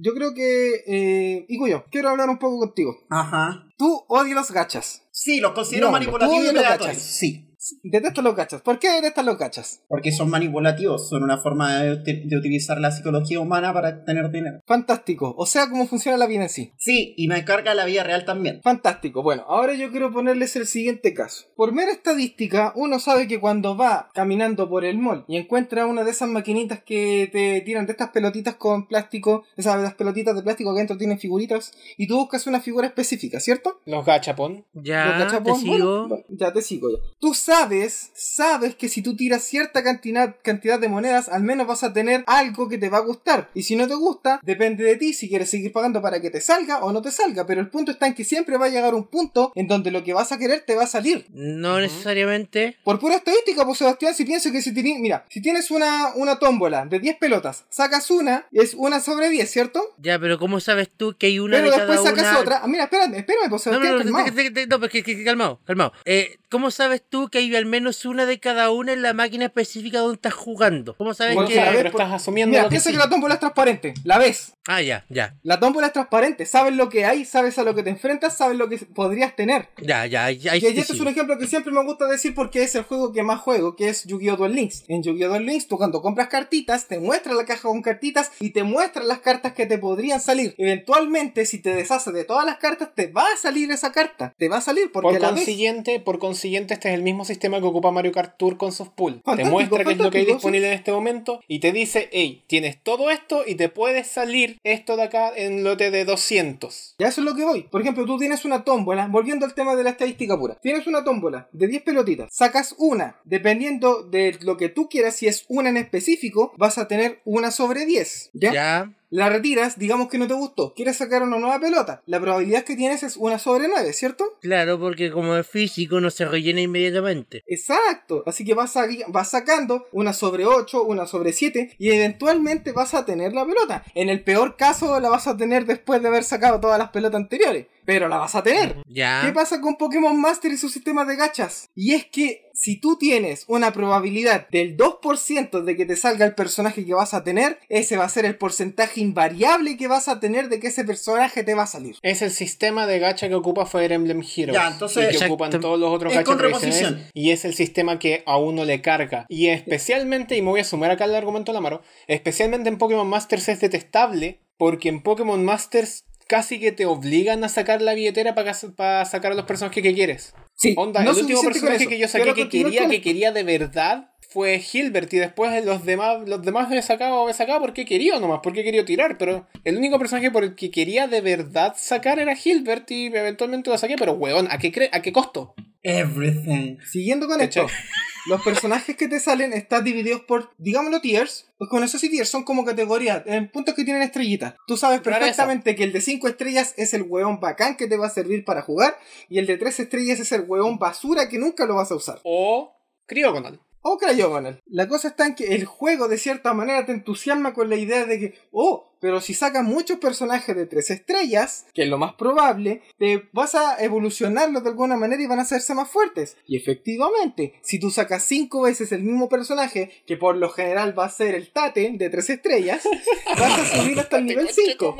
Yo creo que... Eh, quiero hablar un poco contigo. Ajá. Tú odias los gachas. Sí, los considero manipulativos y los Sí. Detesto los gachas. ¿Por qué detestas los gachas? Porque son manipulativos, son una forma de, utilizar la psicología humana para tener dinero. Fantástico. O sea, cómo funciona la vida en sí. Sí, y me carga la vida real también. Fantástico. Bueno, ahora yo quiero ponerles el siguiente caso. Por mera estadística, uno sabe que cuando va caminando por el mall y encuentra una de esas maquinitas que te tiran de estas pelotitas con plástico, esas las pelotitas de plástico que dentro tienen figuritas, y tú buscas una figura específica, ¿cierto? Los gachapon. Ya, te sigo. ya te sigo. Ya. Tú sabes, sabes que si tú tiras cierta cantidad, cantidad de monedas, al menos vas a tener algo que te va a gustar. Y si no te gusta, depende de ti si quieres seguir pagando para que te salga o no te salga. Pero el punto está en que siempre va a llegar un punto en donde lo que vas a querer te va a salir. No necesariamente. Por pura estadística, pues Sebastián, si piensas que si tienes, mira, si tienes una, una tómbola de 10 pelotas, sacas una, es una sobre 10, ¿cierto? Ya, pero ¿cómo sabes tú que hay una pero después sacas otra. Ah, mira, espérame, espérame, pues Sebastián, no, no, no, no, no, no, calmado, calmado. Eh, ¿Cómo sabes tú que hay al menos una de cada una en la máquina específica donde estás jugando? ¿Cómo sabes que.? pero estás asumiendo. Mira, piensa que, la tómbola es transparente. La ves. Ah, ya, ya. La tómbola es transparente. Sabes lo que hay, sabes a lo que te enfrentas, sabes lo que podrías tener. Ya, ya, ya. Y este es un ejemplo que siempre me gusta decir porque es el juego que más juego, que es Yu-Gi-Oh! Duel Links. En Yu-Gi-Oh! Duel Links, tú cuando compras cartitas, te muestra la caja con cartitas y te muestra las cartas que te podrían salir. Eventualmente, si te deshaces de todas las cartas, te va a salir esa carta. Te va a salir porque por consiguiente, Por consiguiente, este es el mismo sistema que ocupa Mario Kart Tour con sus pool. Te muestra qué es lo que hay disponible en este momento y te dice, hey, tienes todo esto y te puedes salir esto de acá en lote de 200. Ya eso es lo que voy. Por ejemplo, tú tienes una tómbola, volviendo al tema de la estadística pura. Tienes una tómbola de 10 pelotitas, sacas una, dependiendo de lo que tú quieras, si es una en específico, vas a tener una sobre 10. ¿Ya? Ya la retiras, digamos que no te gustó, quieres sacar una nueva pelota, la probabilidad que tienes es una sobre 9, ¿cierto? Claro, porque como es físico no se rellena inmediatamente. Exacto, así que vas, vas sacando una sobre 8, una sobre 7 y eventualmente vas a tener la pelota. En el peor caso la vas a tener después de haber sacado todas las pelotas anteriores pero la vas a tener. Ya. ¿Qué pasa con Pokémon Master y su sistema de gachas? Y es que si tú tienes una probabilidad del 2% de que te salga el personaje que vas a tener, ese va a ser el porcentaje invariable que vas a tener de que ese personaje te va a salir. Es el sistema de gacha que ocupa Fire Emblem Heroes. Ya, entonces, y que ocupan todos los otros gachas Y es el sistema que a uno le carga. Y especialmente, y me voy a sumar acá el argumento de la mano, especialmente en Pokémon Masters es detestable porque en Pokémon Masters casi que te obligan a sacar la billetera para sacar a los personajes que quieres. Sí, Onda, el último personaje que yo saqué que quería, que quería de verdad fue Hilbert y después los demás, los demás me he sacado, me he sacado porque quería nomás, porque quería tirar, pero el único personaje por el que quería de verdad sacar era Hilbert y eventualmente lo saqué, pero weón, ¿a qué, ¿a qué costo? Everything. Siguiendo con esto, (laughs) los personajes que te salen están divididos por, digámoslo, tiers. Pues con esos tiers son como categorías, en puntos que tienen estrellitas. Tú sabes perfectamente que el de 5 estrellas es el weón bacán que te va a servir para jugar, y el de 3 estrellas es el weón basura que nunca lo vas a usar. O Cryogonal o Cryogonal. La cosa está en que el juego de cierta manera te entusiasma con la idea de que, oh, pero si sacas muchos personajes de tres estrellas, que es lo más probable, te vas a evolucionarlos de alguna manera y van a hacerse más fuertes. Y efectivamente, si tú sacas cinco veces el mismo personaje, que por lo general va a ser el Tate de tres estrellas, (laughs) vas a subir hasta el nivel 5.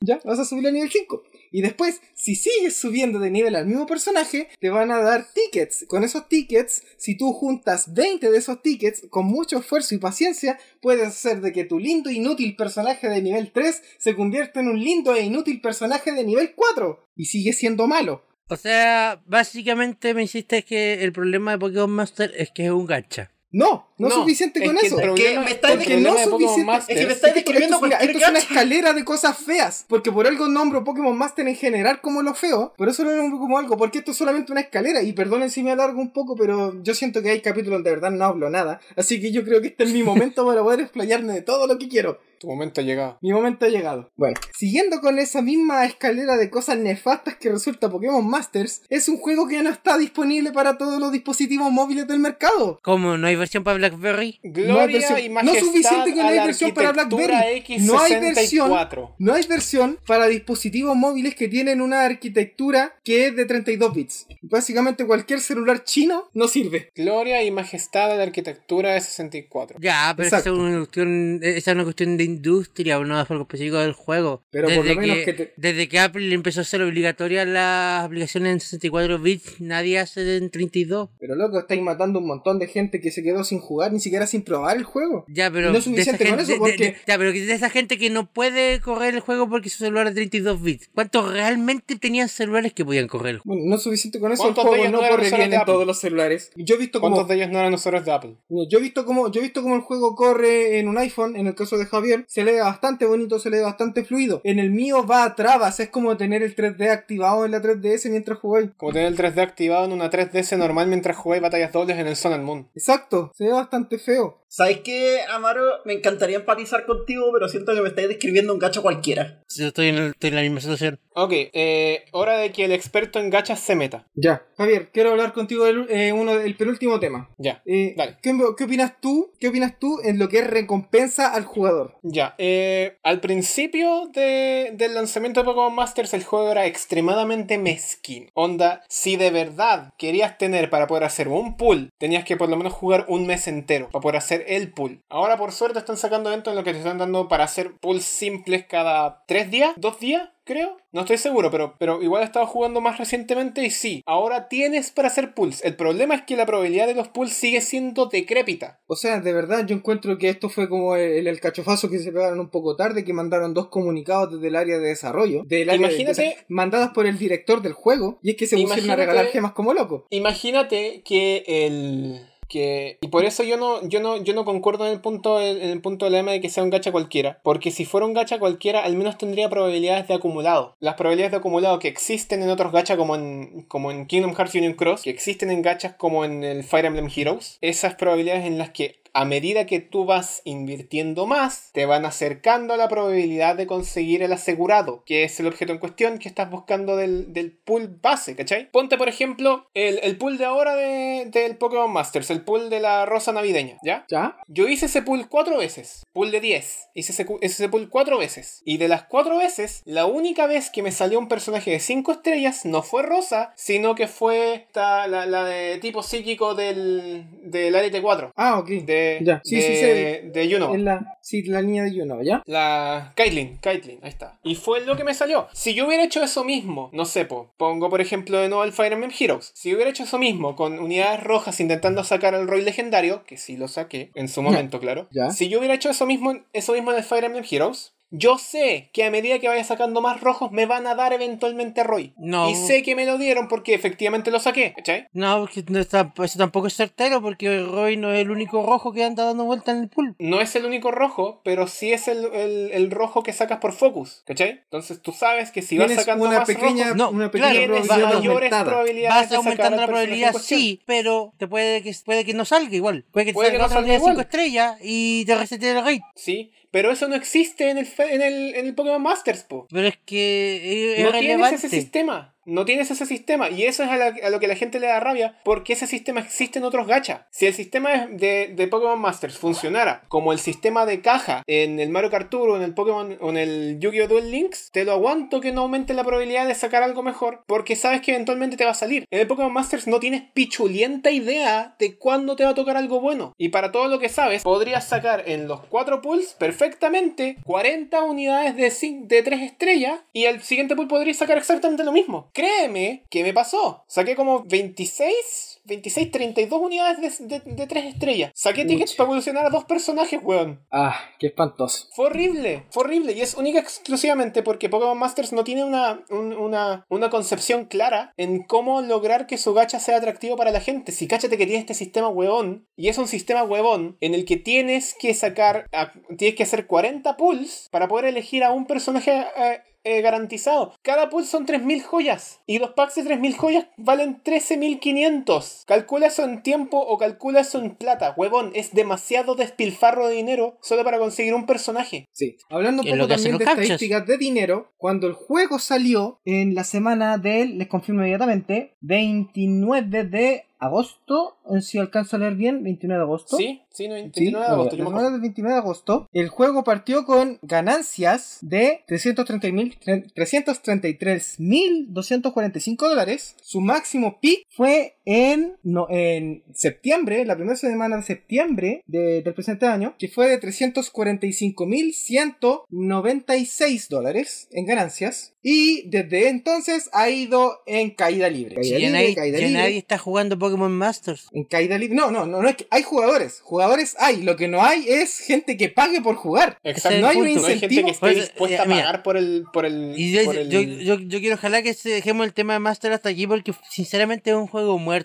Ya, vas a subir al nivel 5. Y después, si sigues subiendo de nivel al mismo personaje, te van a dar tickets. Con esos tickets, si tú juntas 20 de esos tickets, con mucho esfuerzo y paciencia, puedes hacer de que tu lindo e inútil personaje de nivel 3 se convierta en un lindo e inútil personaje de nivel 4. Y sigue siendo malo. O sea, básicamente me hiciste que el problema de Pokémon Master es que es un gacha. No, no, es suficiente con eso. Porque me está describiendo, es que me está describiendo esto, esto es una escalera de cosas feas. Porque por algo nombro Pokémon Master en general como lo feo. Por eso lo nombro como algo. Porque esto es solamente una escalera. Y perdonen si me alargo un poco, pero yo siento que hay capítulos donde de verdad no hablo nada. Así que yo creo que este es mi momento para poder explayarme de todo lo que quiero. Tu momento ha llegado. Mi momento ha llegado. Bueno, siguiendo con esa misma escalera de cosas nefastas que resulta Pokémon Masters, es un juego que no está disponible para todos los dispositivos móviles del mercado. ¿Cómo? ¿No hay versión para BlackBerry? Gloria no, y no suficiente que no hay versión para BlackBerry. No hay versión. No hay versión para dispositivos móviles que tienen una arquitectura que es de 32 bits. Básicamente cualquier celular chino no sirve. Gloria y majestad de la arquitectura de 64. Ya, pero esa es una cuestión, esa es una cuestión de industria, no es algo específico del juego. Pero desde por lo menos que, Desde que Apple empezó a hacer obligatoria las aplicaciones en 64 bits, nadie hace en 32. Pero loco, estáis matando un montón de gente que se quedó sin jugar, ni siquiera sin probar el juego. Ya, pero... no es suficiente con eso porque... ya, pero de esa gente que no puede correr el juego porque su celular es 32 bits. ¿Cuántos realmente tenían celulares que podían correr? Bueno, no es suficiente con eso, el juego no corre bien en todos los celulares. Yo he visto ¿Cuántos de ellos no eran usuarios de Apple? Yo he visto cómo, yo he visto cómo el juego corre en un iPhone, en el caso de Javier, se lee bastante bonito, se lee bastante fluido. En el mío va a trabas, es como tener el 3D activado en la 3DS mientras jugáis. Como tener el 3D activado en una 3DS normal mientras jugáis batallas dobles en el Sun and Moon. Exacto, se ve bastante feo. ¿Sabes qué, Amaro? Me encantaría empatizar contigo, pero siento que me estáis describiendo un gacho cualquiera. Sí, estoy en, estoy en la misma situación. Ok, eh, hora de que el experto en gachas se meta. Ya, Javier, quiero hablar contigo del eh, uno, del penúltimo tema. Ya, eh, dale. ¿qué, ¿qué, opinas tú? ¿Qué opinas tú en lo que es recompensa al jugador? Ya, eh, al principio de, del lanzamiento de Pokémon Masters el juego era extremadamente mezquín. Onda, si de verdad querías tener para poder hacer un pool, tenías que por lo menos jugar un mes entero para poder hacer el pool. Ahora por suerte están sacando eventos en lo que te están dando para hacer pools simples cada 3 días, 2 días, creo. No estoy seguro, pero, pero igual he estado jugando más recientemente y sí, ahora tienes para hacer pools. El problema es que la probabilidad de los pools sigue siendo decrépita. O sea, de verdad, yo encuentro que esto fue como el, el cachofazo que se pegaron un poco tarde, que mandaron dos comunicados desde el área de desarrollo. Del área Imagínate. mandadas por el director del juego, y es que se pusieron a regalar gemas como loco. Imagínate que el que y por eso yo no yo no yo no concuerdo en el punto en el punto del lema de que sea un gacha cualquiera porque si fuera un gacha cualquiera al menos tendría probabilidades de acumulado. Las probabilidades de acumulado que existen en otros gacha como en como en Kingdom Hearts Union Cross que existen en gachas como en el Fire Emblem Heroes esas probabilidades en las que a medida que tú vas invirtiendo más, te van acercando a la probabilidad de conseguir el asegurado, que es el objeto en cuestión que estás buscando del, del pool base, ¿cachai? Ponte, por ejemplo, el, el pool de ahora del de, Pokémon Masters, el pool de la rosa navideña, ¿ya? ¿Ya? Yo hice ese pool cuatro veces, pool de 10, hice ese, ese pool cuatro veces, y de las cuatro veces, la única vez que me salió un personaje de 5 estrellas no fue rosa, sino que fue esta, la, la de tipo psíquico del, del Elite 4. Ah, ok. De, ya. Sí, sí, sí, de Juno. la, sí, la línea de Juno, ¿ya? La Caitlyn, Caitlyn, ahí está. Y fue lo que me salió. Si yo hubiera hecho eso mismo, no sé, pongo por ejemplo de nuevo el Fire Emblem Heroes. Si hubiera hecho eso mismo con unidades rojas intentando sacar al Roy legendario, que sí lo saqué en su momento, claro. ¿Ya? Si yo hubiera hecho eso mismo, eso mismo en el Fire Emblem Heroes, yo sé que a medida que vaya sacando más rojos me van a dar eventualmente Roy. No. Y sé que me lo dieron porque efectivamente lo saqué, ¿cachai? No, porque no está, eso tampoco es certero porque Roy no es el único rojo que anda dando vuelta en el pool. No es el único rojo, pero sí es el, el, rojo que sacas por focus, ¿cachai? Entonces tú sabes que si vas sacando una más pequeña, rojos, no, una pequeña probabilidad mayores Vas aumentando la probabilidad, sí, pero te puede que, puede que no salga igual. Puede que te salga, que no salga 5 estrellas y te resete el rate. Sí, pero eso no existe en el, en el, en el Pokémon Masters, po. Pero es que es no tienes ese sistema. No tienes ese sistema. Y eso es a, lo que la gente le da rabia. Porque ese sistema existe en otros gachas. Si el sistema de, Pokémon Masters funcionara como el sistema de caja en el Mario Kart o en el Pokémon o en el Yu-Gi-Oh! Duel Links, te lo aguanto que no aumente la probabilidad de sacar algo mejor. Porque sabes que eventualmente te va a salir. En el Pokémon Masters no tienes pichulienta idea de cuándo te va a tocar algo bueno. Y para todo lo que sabes, podrías sacar en los cuatro pools perfectamente 40 unidades de, de 3 estrellas. Y el siguiente pool podrías sacar exactamente lo mismo créeme que me pasó. Saqué como 26, 26, 32 unidades de, de, 3 estrellas. Saqué tickets para evolucionar a dos personajes, weón. Ah, qué espantoso. Fue horrible, fue horrible. Y es única exclusivamente porque Pokémon Masters no tiene una, una, una concepción clara en cómo lograr que su gacha sea atractivo para la gente. Si cáchate que tiene este sistema huevón, y es un sistema huevón en el que tienes que sacar, tienes que hacer 40 pulls para poder elegir a un personaje eh, eh, garantizado. Cada pool son 3.000 joyas. Y los packs de 3.000 joyas valen 13.500. Calcula eso en tiempo o calcula eso en plata. Huevón, es demasiado despilfarro de dinero solo para conseguir un personaje. Sí. Hablando un poco también de estadísticas de dinero, cuando el juego salió en la semana del, les confirmo inmediatamente, 29 de agosto, si alcanzo a leer bien, 29 de agosto. Sí, sí, 29 de agosto. 29 de agosto. El juego partió con ganancias de 333.245 dólares. Su máximo peak fue en, no, en septiembre, la primera semana de septiembre del presente año, que fue de 345.196 dólares en ganancias. Y desde entonces ha ido en caída libre. nadie, está jugando Pokémon Masters. En caída libre. No, no, no, no es que hay jugadores. Jugadores hay. Lo que no hay es gente que pague por jugar. Exacto. No hay un incentivo. No hay gente que esté pues, dispuesta a eh, pagar por el. Por el, yo, Yo, yo, quiero ojalá que dejemos el tema de Master hasta aquí porque sinceramente es un juego muerto.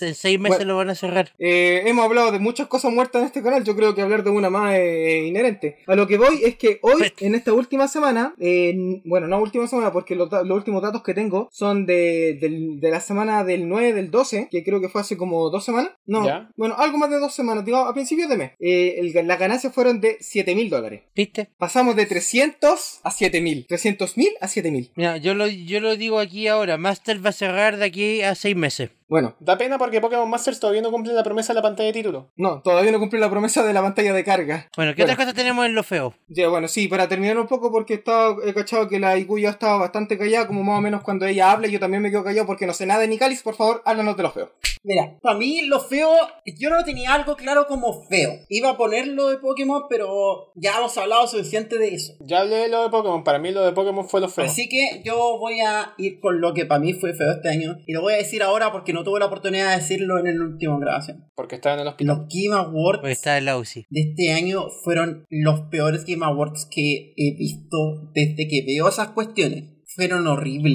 En seis meses lo van a cerrar. Eh, hemos hablado de muchas cosas muertas en este canal. Yo creo que hablar de una más es inherente. A lo que voy es que hoy, en esta última semana, bueno, no última semana, porque los, últimos datos que tengo son de, la semana del 9 del 12, que creo que fue hace como dos semanas. No, bueno, algo más de dos semanas, digamos, a principios de mes. Eh, las ganancias fueron de 7 mil dólares. ¿Viste? Pasamos de 300 a 7 mil. 300 mil a 7 mil. Mira, yo lo, yo lo digo aquí ahora. Master va a cerrar de aquí a seis meses. Bueno. Da pena porque Pokémon Masters todavía no cumple la promesa de la pantalla de título. No, todavía no cumple la promesa de la pantalla de carga. Bueno, ¿qué otras cosas tenemos en lo feo? Ya, bueno, sí, para terminar un poco, porque he, estado, he cachado que la Iguya ha estado bastante callada, como más o menos cuando ella habla, yo también me quedo callado porque no sé nada de Nicalis, por favor, háblanos de lo feo. Mira, para mí lo feo, yo no tenía algo claro como feo. Iba a ponerlo de Pokémon, pero ya hemos hablado suficiente de eso. Ya hablé de lo de Pokémon, para mí lo de Pokémon fue lo feo. Así que yo voy a ir con lo que para mí fue feo este año, y lo voy a decir ahora porque no tuve la oportunidad de decirlo en el último grabación. Porque estaba en el hospital. Los Game Awards está en la UCI. de este año fueron los peores Game Awards que he visto desde que veo esas cuestiones. Fueron horribles.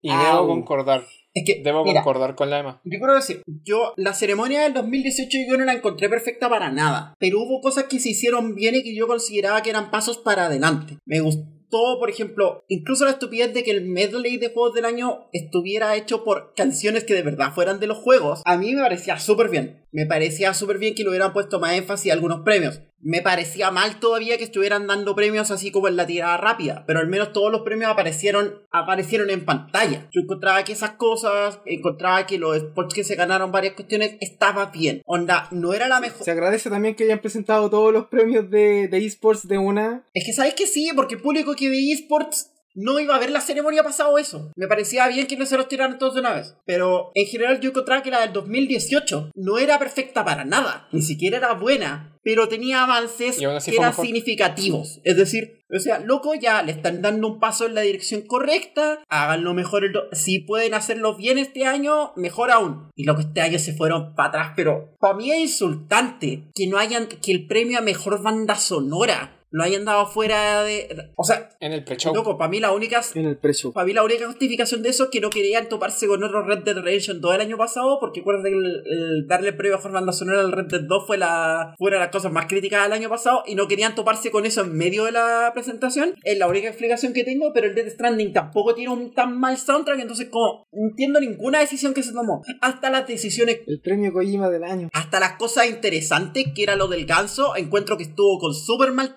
Y debo concordar. Es que, Debo concordar con la Emma. Yo quiero decir, yo la ceremonia del 2018 yo no la encontré perfecta para nada, pero hubo cosas que se hicieron bien y que yo consideraba que eran pasos para adelante. Me gustó todo, por ejemplo, incluso la estupidez de que el medley de juegos del año estuviera hecho por canciones que de verdad fueran de los juegos, a mí me parecía súper bien. Me parecía súper bien que le hubieran puesto más énfasis a algunos premios. Me parecía mal todavía que estuvieran dando premios así como en la tirada rápida, pero al menos todos los premios aparecieron, aparecieron en pantalla. Yo encontraba que esas cosas, encontraba que los sports que se ganaron varias cuestiones estaba bien. Onda, no era la mejor. Se agradece también que hayan presentado todos los premios de, de esports de una. Es que sabes que sí, porque el público que ve esports no iba a ver la ceremonia pasado eso. Me parecía bien que no se los tiraran todos de una vez. Pero en general yo encontraba que la del 2018 no era perfecta para nada. Ni siquiera era buena. Pero tenía avances que eran significativos. Es decir, o sea, loco, ya le están dando un paso en la dirección correcta. Háganlo mejor. Si pueden hacerlo bien este año, mejor aún. Y lo que este año se fueron para atrás. Pero para mí es insultante que no hayan. que el premio a mejor banda sonora lo hayan dado fuera de. O sea. En el pre-show. Loco, para mí la única. En el pre-show. Para mí la única justificación de eso es que no querían toparse con otro Red Dead Redemption 2 el año pasado, porque recuerden que el, darle el premio a Fernanda sonora al Red Dead 2 fue la. fuera las cosas más críticas del año pasado y no querían toparse con eso en medio de la presentación. Es la única explicación que tengo, pero el Dead Stranding tampoco tiene un tan mal soundtrack, entonces como no entiendo ninguna decisión que se tomó. Hasta las decisiones. El premio Kojima del año. Hasta las cosas interesantes, que era lo del ganso, encuentro que estuvo con super mal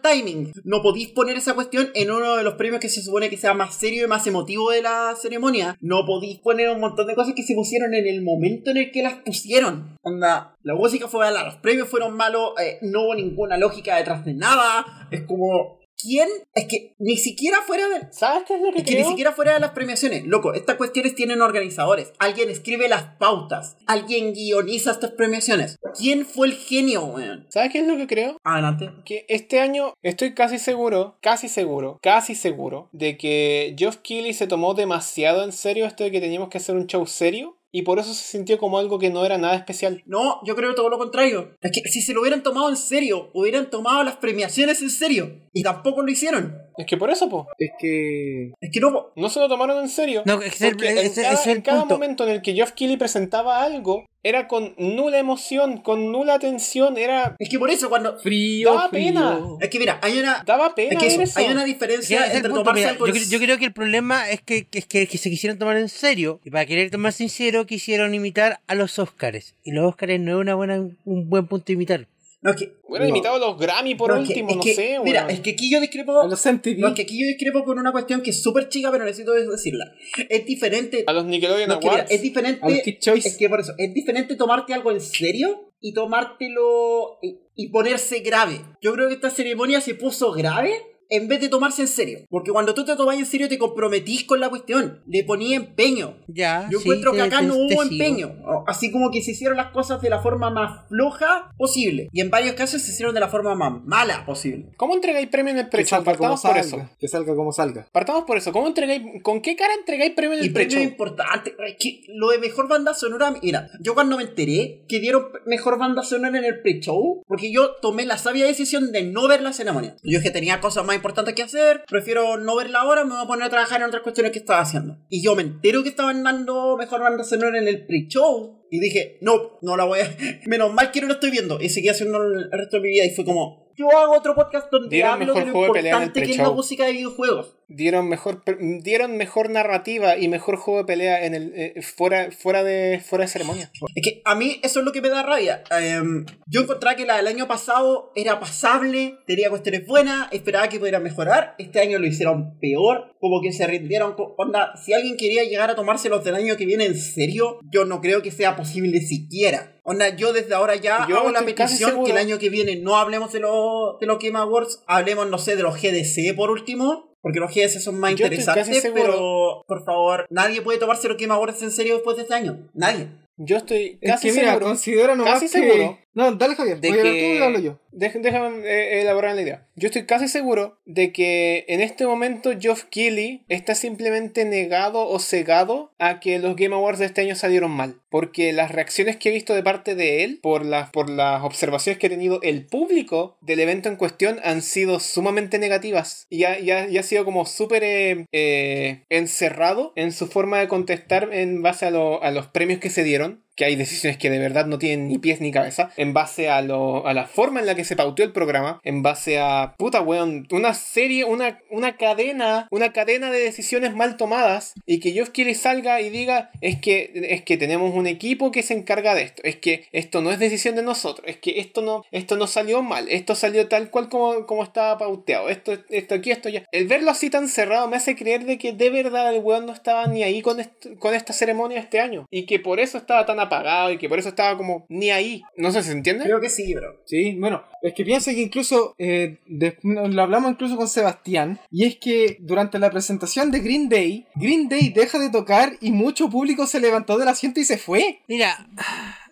No podéis poner esa cuestión en uno de los premios que se supone que sea más serio y más emotivo de la ceremonia. No podéis poner un montón de cosas que se pusieron en el momento en el que las pusieron. Onda, la música fue mala, los premios fueron malos, eh, no hubo ninguna lógica detrás de nada. Es como ¿Quién? Es que ni siquiera fuera de. ¿Sabes qué es lo que Es que ni siquiera fuera de las premiaciones. Loco, estas cuestiones tienen organizadores. Alguien escribe las pautas. Alguien guioniza estas premiaciones. ¿Quién fue el genio, weón? ¿Sabes qué es lo que creo? Adelante. Que este año estoy casi seguro, casi seguro, casi seguro de que Geoff Keighley se tomó demasiado en serio esto de que teníamos que hacer un show serio y por eso se sintió como algo que no era nada especial. No, yo creo todo lo contrario. Es que si se lo hubieran tomado en serio, hubieran tomado las premiaciones en serio. Y tampoco lo hicieron. Es que por eso, po. Es que. Es que no, po. No se lo tomaron en serio. No, es, el, en cada, en cada momento en el que Geoff Keighley presentaba algo, era con nula emoción, con nula atención, era... Es que por eso cuando... Frío, Daba pena. Es que mira, hay una... Daba pena es que eso. Hay una diferencia entre punto, tomarse mira, algo yo, yo creo que el problema es que, que, que- que se quisieron tomar en serio. Y para querer tomar sincero, quisieron imitar a los Oscars. Y los Oscars no es una buena, un buen punto de imitar. No, es que... Hubieran No. imitado a los Grammy por no, es que- último, es no que- sé, Mira, es que aquí yo discrepo... A los MTV. No, es que aquí yo discrepo con una cuestión que es súper chica, pero necesito decirla. Es diferente... A los Nickelodeon No, es que mira, Awards. es diferente... A los Kid Choice. Es que por eso, es diferente tomarte algo en serio y tomártelo y, y ponerse grave. Yo creo que esta ceremonia se puso grave en vez de tomarse en serio. Porque cuando tú te tomás en serio te comprometís con la cuestión. Le ponía empeño. Ya, Yo sí, encuentro que te- acá te- no te hubo empeño. Así como que se hicieron las cosas de la forma más floja posible. Y en varios casos se hicieron de la forma más mala posible. ¿Cómo entregáis premio en el Que como Partamos por salga. eso. Que salga como salga. Partamos por eso. ¿Cómo entregáis, ¿Con qué cara entregáis premio en Y el premio pre-show? importante. Es que lo de mejor banda sonora. Mira, yo cuando me enteré que dieron mejor banda sonora en el pre-show, porque yo tomé la sabia decisión de no ver la ceremonia. Yo dije tenía cosas más importantes que hacer, prefiero no verla ahora, me voy a poner a trabajar en otras cuestiones que estaba haciendo. Y yo me entero que estaban dando mejor banda sonora en el pre-show. Y dije, no, no la voy a. (laughs) Menos mal que no lo estoy viendo. Y seguí haciendo el resto de mi vida. Y fue como, yo hago otro podcast donde Dieron hablo mejor de lo juego de pelea en el importante que es la música de videojuegos. Dieron mejor, dieron mejor narrativa y mejor juego de pelea en el, eh, fuera, fuera, de, fuera de ceremonia. Es que a mí eso es lo que me da rabia. Em, yo encontraba que la del año pasado era pasable, tenía cuestiones buenas, esperaba que pudiera mejorar. Este año lo hicieron peor, como que se rindieron. Onda, si alguien quería llegar a tomarse los del año que viene en serio, yo no creo que sea posible siquiera. Onda, yo desde ahora ya Yo hago la petición que el año que viene no hablemos de los de los Game Awards, hablemos, no sé, de los GDC por último. Porque los GDC son más Yo estoy interesantes, pero por favor, nadie puede tomarse los Game Awards en serio después de este año. Nadie. Yo estoy Es casi que mira, seguro. considera nomás casi que... seguro No, dale Javier. de Voy a hablar tú que- y hablo yo. Déjame eh, elaborar la idea. Yo estoy casi seguro de que en este momento Geoff Keighley está simplemente negado o cegado a que los Game Awards de este año salieron mal. Porque las reacciones que he visto de parte de él, por las, por las observaciones que ha tenido el público del evento en cuestión, han sido sumamente negativas. Y ha, y ha- y ha sido como súper eh, eh, encerrado en su forma de contestar en base a, lo- a los premios que se dieron que hay decisiones que de verdad no tienen ni pies ni cabeza, en base a, lo, a la forma en la que se pauteó el programa, en base a, puta weón, una serie, una, una cadena, una cadena de decisiones mal tomadas, y que Geoff Keighley salga y diga, es que, es que tenemos un equipo que se encarga de esto, es que esto no es decisión de nosotros, es que esto no, esto no salió mal, esto salió tal cual como, como estaba pauteado, esto, esto aquí, esto ya. El verlo así tan cerrado me hace creer de que de verdad el weón no estaba ni ahí con, est- con esta ceremonia este año, y que por eso estaba tan apagado y que por eso estaba como ni ahí. No sé si se entiende. Creo que sí, bro. Sí, bueno, es que piensa que incluso, eh, de- lo hablamos incluso con Sebastián, y es que durante la presentación de Green Day, Green Day deja de tocar y mucho público se levantó del asiento y se fue. Mira,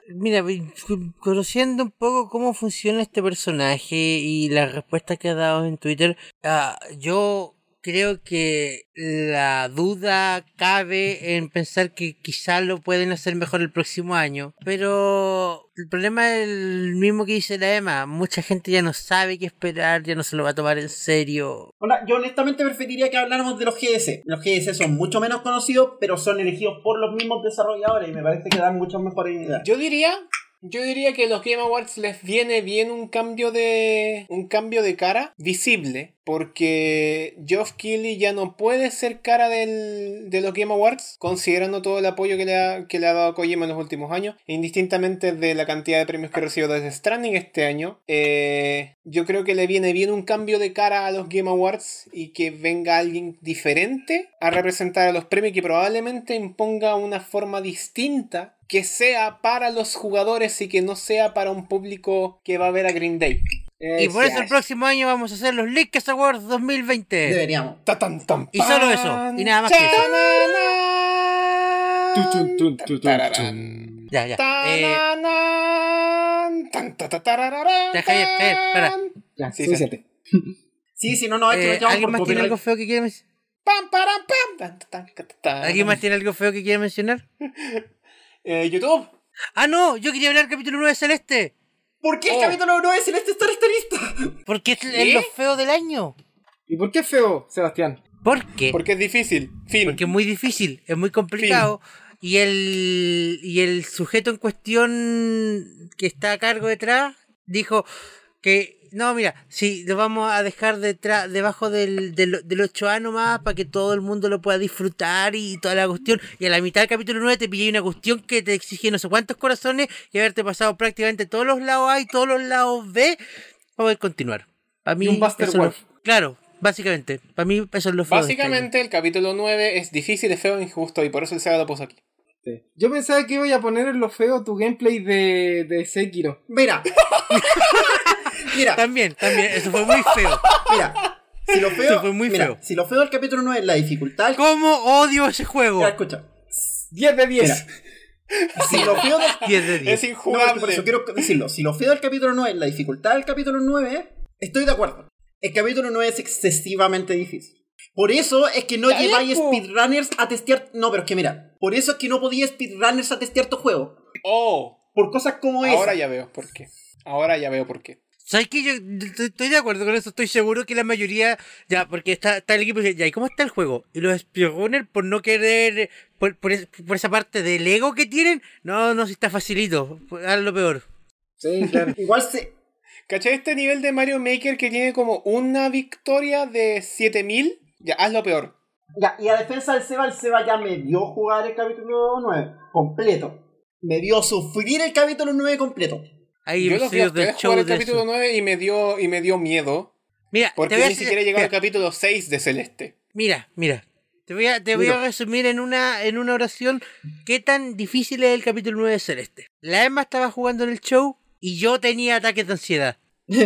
mira, conociendo un poco cómo funciona este personaje y las respuestas que ha dado en Twitter, ah, yo creo que la duda cabe en pensar que quizás lo pueden hacer mejor el próximo año, pero el problema es el mismo que dice la Emma, mucha gente ya no sabe qué esperar, ya no se lo va a tomar en serio. Hola, yo honestamente preferiría que habláramos de los GS. Los GS son mucho menos conocidos, pero son elegidos por los mismos desarrolladores y me parece que dan muchas mejores ideas. Yo diría yo diría que los Game Awards les viene bien un cambio de. un cambio de cara visible. Porque Geoff Keighley ya no puede ser cara del, de los Game Awards, considerando todo el apoyo que le, ha, que le ha dado Kojima en los últimos años, indistintamente de la cantidad de premios que recibió desde Stranding este año. Eh, yo creo que le viene bien un cambio de cara a los Game Awards y que venga alguien diferente a representar a los premios que probablemente imponga una forma distinta que sea para los jugadores y que no sea para un público que va a ver a Green Day. y por eso el próximo año vamos a hacer los Leakers Awards 2020. Deberíamos. y solo eso. Y nada más que eso. Ya, ya. Eh... Ya, Javier, espera. Ya, sí, sí. Sí, si (laughs) no, no, es que ¿Alguien más tiene algo feo que quiere mencionar? ¿Alguien más (laughs) tiene algo feo que quiere mencionar? Eh, YouTube. Ah, no, yo quería hablar del capítulo 9 de Celeste. ¿Por qué el oh. capítulo 9 de Celeste está en esta lista? Porque es lo feo del año. ¿Y por qué es feo, Sebastián? ¿Por qué? Porque es difícil. Fin. Porque es muy difícil, es muy complicado. Y el, y el sujeto en cuestión que está a cargo detrás dijo que no, mira, sí, lo vamos a dejar detrás, debajo del, del, del 8A nomás para que todo el mundo lo pueda disfrutar y toda la cuestión. Y a la mitad del capítulo 9 te pillé una cuestión que te exige no sé cuántos corazones y haberte pasado prácticamente todos los lados A y todos los lados B para poder continuar. Para mí, un Buster Claro, básicamente. Para mí eso es lo feo. Básicamente el capítulo 9 es difícil, es feo e injusto y por eso el Sega lo puso aquí. Yo pensaba que iba a poner en lo feo tu gameplay de, de Sekiro. Mira. (laughs) Mira. También, también. Eso fue muy feo. Mira. Si lo feo, fue muy feo. Si lo feo del capítulo 9 es la dificultad. ¿Cómo odio ese juego? Mira, escucha. 10 de 10. si lo feo del... 10 de 10. Es injugable. por eso quiero decirlo. Si lo feo del capítulo 9 es la dificultad del capítulo 9, estoy de acuerdo. El capítulo 9 es excesivamente difícil. Por eso es que no lleváis speedrunners a testear. No, pero es que mira, por eso es que no podía speedrunners a testear tu juego. Oh. Por cosas como esa. Ahora ya veo por qué. Ahora ya veo por qué. ¿Sabes qué? Yo estoy de acuerdo con eso. Estoy seguro que la mayoría. Ya, porque está, está el equipo. Ya, ¿y cómo está el juego? Y los speedrunners, por no querer. Por, por, esa parte del ego que tienen. No, no, si está facilito. Haz lo peor. Sí, claro. (laughs) Igual se. ¿Cachai este nivel de Mario Maker que tiene como una victoria de 7000? Ya, haz lo peor. Ya, y a defensa del Seba, el Seba ya me dio jugar el capítulo 9 completo. Me dio sufrir el capítulo 9 completo. Ahí Yo lo del show el capítulo 9 y me dio y me dio miedo. Mira, porque ni siquiera llegó al capítulo 6 de Celeste. Mira, mira. Te voy a, te voy a resumir en una, en una oración qué tan difícil es el capítulo 9 de Celeste. La Emma estaba jugando en el show y yo tenía ataques de ansiedad. (laughs)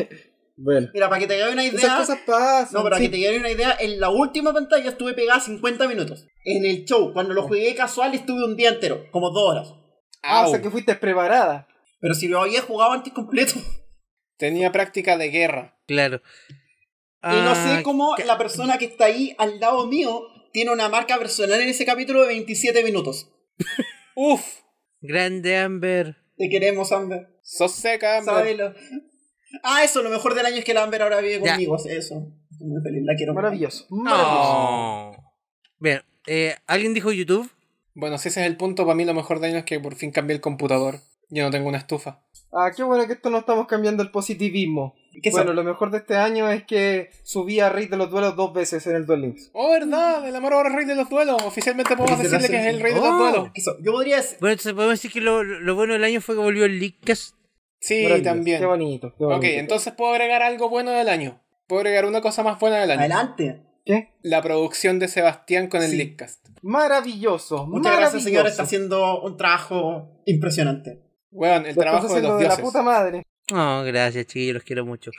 Bueno. Mira, para que te quede una idea. Esas cosas pasan. No, para que te quede una idea, en la última pantalla estuve pegada 50 minutos. En el show, cuando lo jugué casual, estuve un día entero, como dos horas. Ah, o sea que fuiste preparada. Pero si lo había jugado antes completo. Tenía práctica de guerra. Claro. y no sé ah, cómo la persona que está ahí al lado mío tiene una marca personal en ese capítulo de 27 minutos. (laughs) Uf. Grande Amber. Te queremos, Amber. Sos seca, Amber. Sábelo. Ah, eso, lo mejor del año es que la Amber ahora vive conmigo. Eso. Estoy muy feliz, la quiero. Maravilloso. Maravilloso. Bien, eh, ¿alguien dijo YouTube? Bueno, si ese es el punto, para mí lo mejor del año es que por fin cambié el computador. Yo no tengo una estufa. Ah, qué bueno que esto no estamos cambiando el positivismo. Bueno, lo mejor de este año es que subí a Rey de los Duelos dos veces en el Duel Links. Oh, verdad, el amor ahora Rey de los Duelos. Oficialmente podemos decirle que es el Rey de los oh. Duelos. Eso, yo podría decir... Bueno, entonces podemos decir que lo, lo bueno del año fue que volvió el Leakcast Sí, también. Qué bonito, qué bonito. Ok, entonces puedo agregar algo bueno del año. Puedo agregar una cosa más buena del año. Adelante. ¿Qué? La producción de Sebastián con el sí. Maravilloso. Muchas gracias, señor. Está haciendo un trabajo impresionante. Bueno, el trabajo de los dioses. la puta madre. Oh, gracias, chiquillos, los quiero mucho.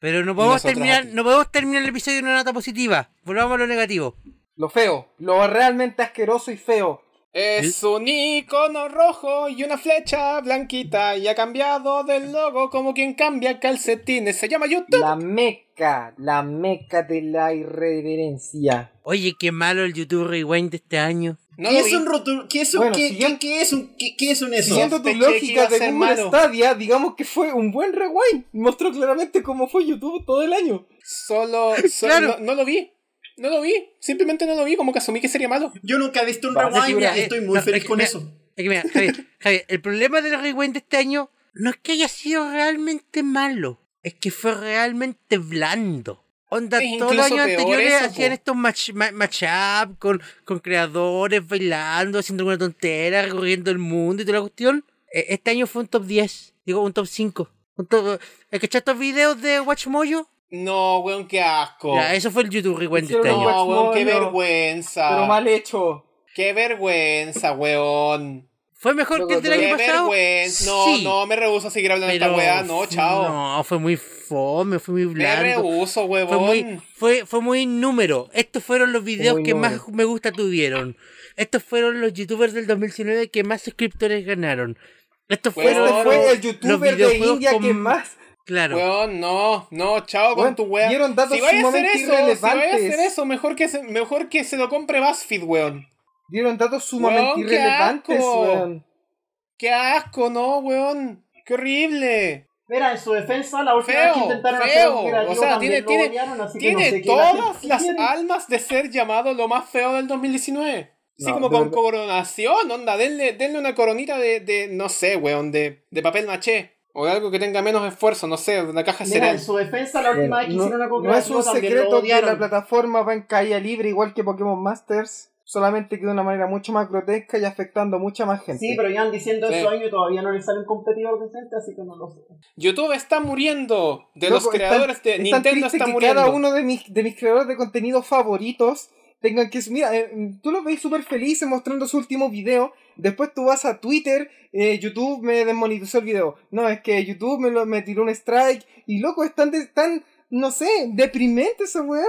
Pero no podemos terminar, no podemos terminar el episodio en una nota positiva. Volvamos a lo negativo. Lo feo, lo realmente asqueroso y feo. Es un icono rojo y una flecha blanquita y ha cambiado del logo como quien cambia calcetines. Se llama YouTube. La meca, la meca de la irreverencia. Oye, qué malo el YouTube Rewind de este año. ¿Qué, es un ¿Qué es un ¿qué, ¿qué, es un ¿qué, es un eso? Siguiendo tu lógica de Google Stadia, digamos que fue un buen rewind. Mostró claramente cómo fue YouTube todo el año. Solo, (laughs) solo no lo vi. No lo vi, simplemente no lo vi, como que asumí que sería malo. Yo nunca he visto un rewind y estoy muy feliz con eso. Es que mira, Javier, el problema del rewind de este año no es que haya sido realmente malo, es que fue realmente blando. Onda, todos los años anteriores hacían estos match, match up con, con creadores bailando, haciendo alguna tontera, recorriendo el mundo y toda la cuestión. E, este año fue un top 10, digo un top 5. Un top, ¿Es que estos videos de Watch Mojo? No, weón, qué asco. Ya, eso fue el YouTube Rewind de este año. No, weón, qué vergüenza. Pero mal hecho. Qué vergüenza, weón. ¿Fue mejor que el del año pasado? No, no, me rehuso a seguir hablando de esta weá. No, chao. No, fue muy fome, fue muy blando. Me rehuso, weón. Fue muy, fue, fue muy número. Estos fueron los videos que más me gusta tuvieron. Estos fueron los youtubers del 2019 que más suscriptores ganaron. Estos fueron este fue el youtuber de India que más Claro. Weón, no, no, chao con tu weón. Dieron datos si vaya a hacer eso, si vaya a hacer eso, mejor que se, mejor que se lo compre BuzzFeed, weón. Dieron datos sumamente irrelevantes, weón. Qué asco, no, weón. Qué horrible. Mira, en su defensa, la última vez que intentaron feo. hacer un o sea, tiene, tiene, tiene todas las almas de ser llamado lo más feo del 2019. Así como con coronación, onda, denle, denle una coronita de, de, no sé, weón, de, de papel maché. O algo que tenga menos esfuerzo, no sé, una caja Mira, en su defensa, la última vez que hicieron una No es un secreto que la plataforma va en caída libre, igual que Pokémon Masters, solamente que de una manera mucho más grotesca y afectando a mucha más gente. Sí, pero ya han diciendo eso años y todavía no le sale un competidor decente, así que no lo sé. YouTube está muriendo. De los creadores de Nintendo está muriendo. Cada uno de mis, de mis creadores de contenido favoritos tengan que... Mira, eh, tú los veis súper felices mostrando su último video. Después tú vas a Twitter, eh, YouTube me desmonetizó el video. No, es que YouTube me, lo, me tiró un strike. Y loco, están, tan, no sé, deprimentes esa weá.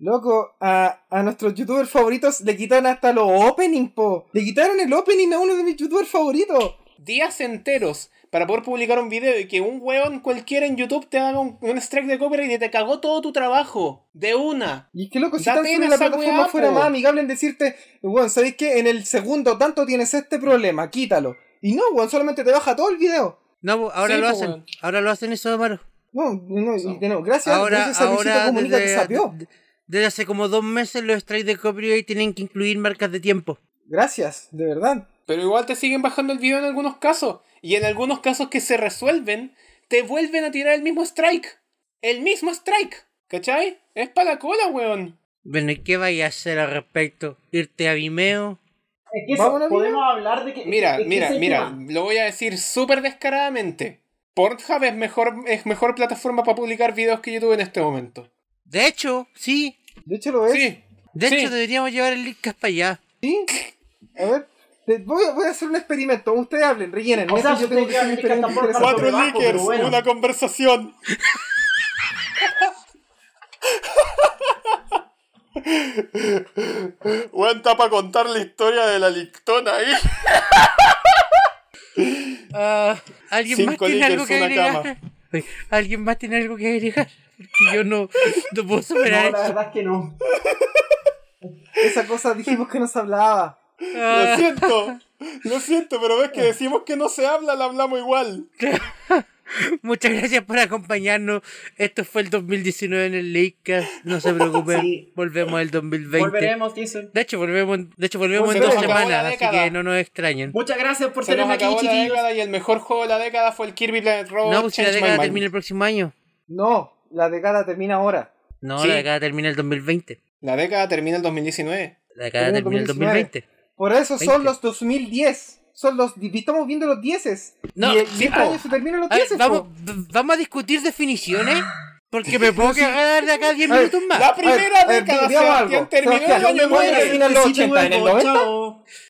Loco, a, a nuestros youtubers favoritos le quitaron hasta los opening, po. Le quitaron el opening a uno de mis youtubers favoritos. Días enteros para poder publicar un video y que un weón cualquiera en YouTube te haga un, strike de copyright y te cagó todo tu trabajo. De una. Y es que loco, si tan solo la plataforma fuera más amigable en decirte, weón, ¿sabéis que en el segundo tanto tienes este problema? Quítalo. Y no, weón, solamente te baja todo el video. No, ahora lo hacen. Ahora lo hacen eso, Amaro. No, no, no. gracias, ahora, gracias a ahora desde, desde hace como dos meses los strikes de copyright tienen que incluir marcas de tiempo. Gracias, de verdad. Pero igual te siguen bajando el video en algunos casos. Y en algunos casos que se resuelven, te vuelven a tirar el mismo strike. El mismo strike. ¿Cachai? Es para la cola, weón. Bueno, ¿y qué vaya a hacer al respecto? ¿Irte a Vimeo? Es que eso, podemos hablar de que. Mira, mira, mira, lo voy a decir súper descaradamente. Pornhub es mejor, es mejor plataforma para publicar videos que YouTube en este momento. De hecho, sí. De hecho lo es. Sí. De hecho, deberíamos llevar el link para allá. Sí. A ver. Voy a, voy a, hacer un experimento. Ustedes hablen, rellenen. O sea, yo tengo que hacer un experimento. Cuatro lickers, una conversación. Cuenta para contar la historia de la lictona ahí. Uh, ¿Alguien más tiene algo que agregar? ¿Alguien más tiene algo que agregar? Porque yo no, no puedo superar no, la verdad es que no. Esa cosa dijimos que nos hablaba. Lo ah. siento, lo siento, pero ves que decimos que no se habla, la hablamos igual. (laughs) Muchas gracias por acompañarnos. Esto fue el 2019 en el Lakecast. No se preocupen, volvemos el 2020. Volveremos, dicen. De hecho, volvemos, de hecho, volvemos en dos semanas, así que no nos extrañen. Muchas gracias por tenerme aquí, la década y el mejor juego de la década fue el Kirby Planet Robot. No, pues si la década termina el próximo año. No, la década termina ahora. No, la década termina el 2020. La década termina el 2019. La década termina el 2020. Por eso son los 2010. Son los. Estamos viendo los 10. No, y, sí, año se terminan los 10. Vamos, vamos a discutir definiciones. Porque me (laughs) puedo quedar de acá 10 minutos más. La primera década, Sebastián, terminó el año 9. terminan los 80 en el 90?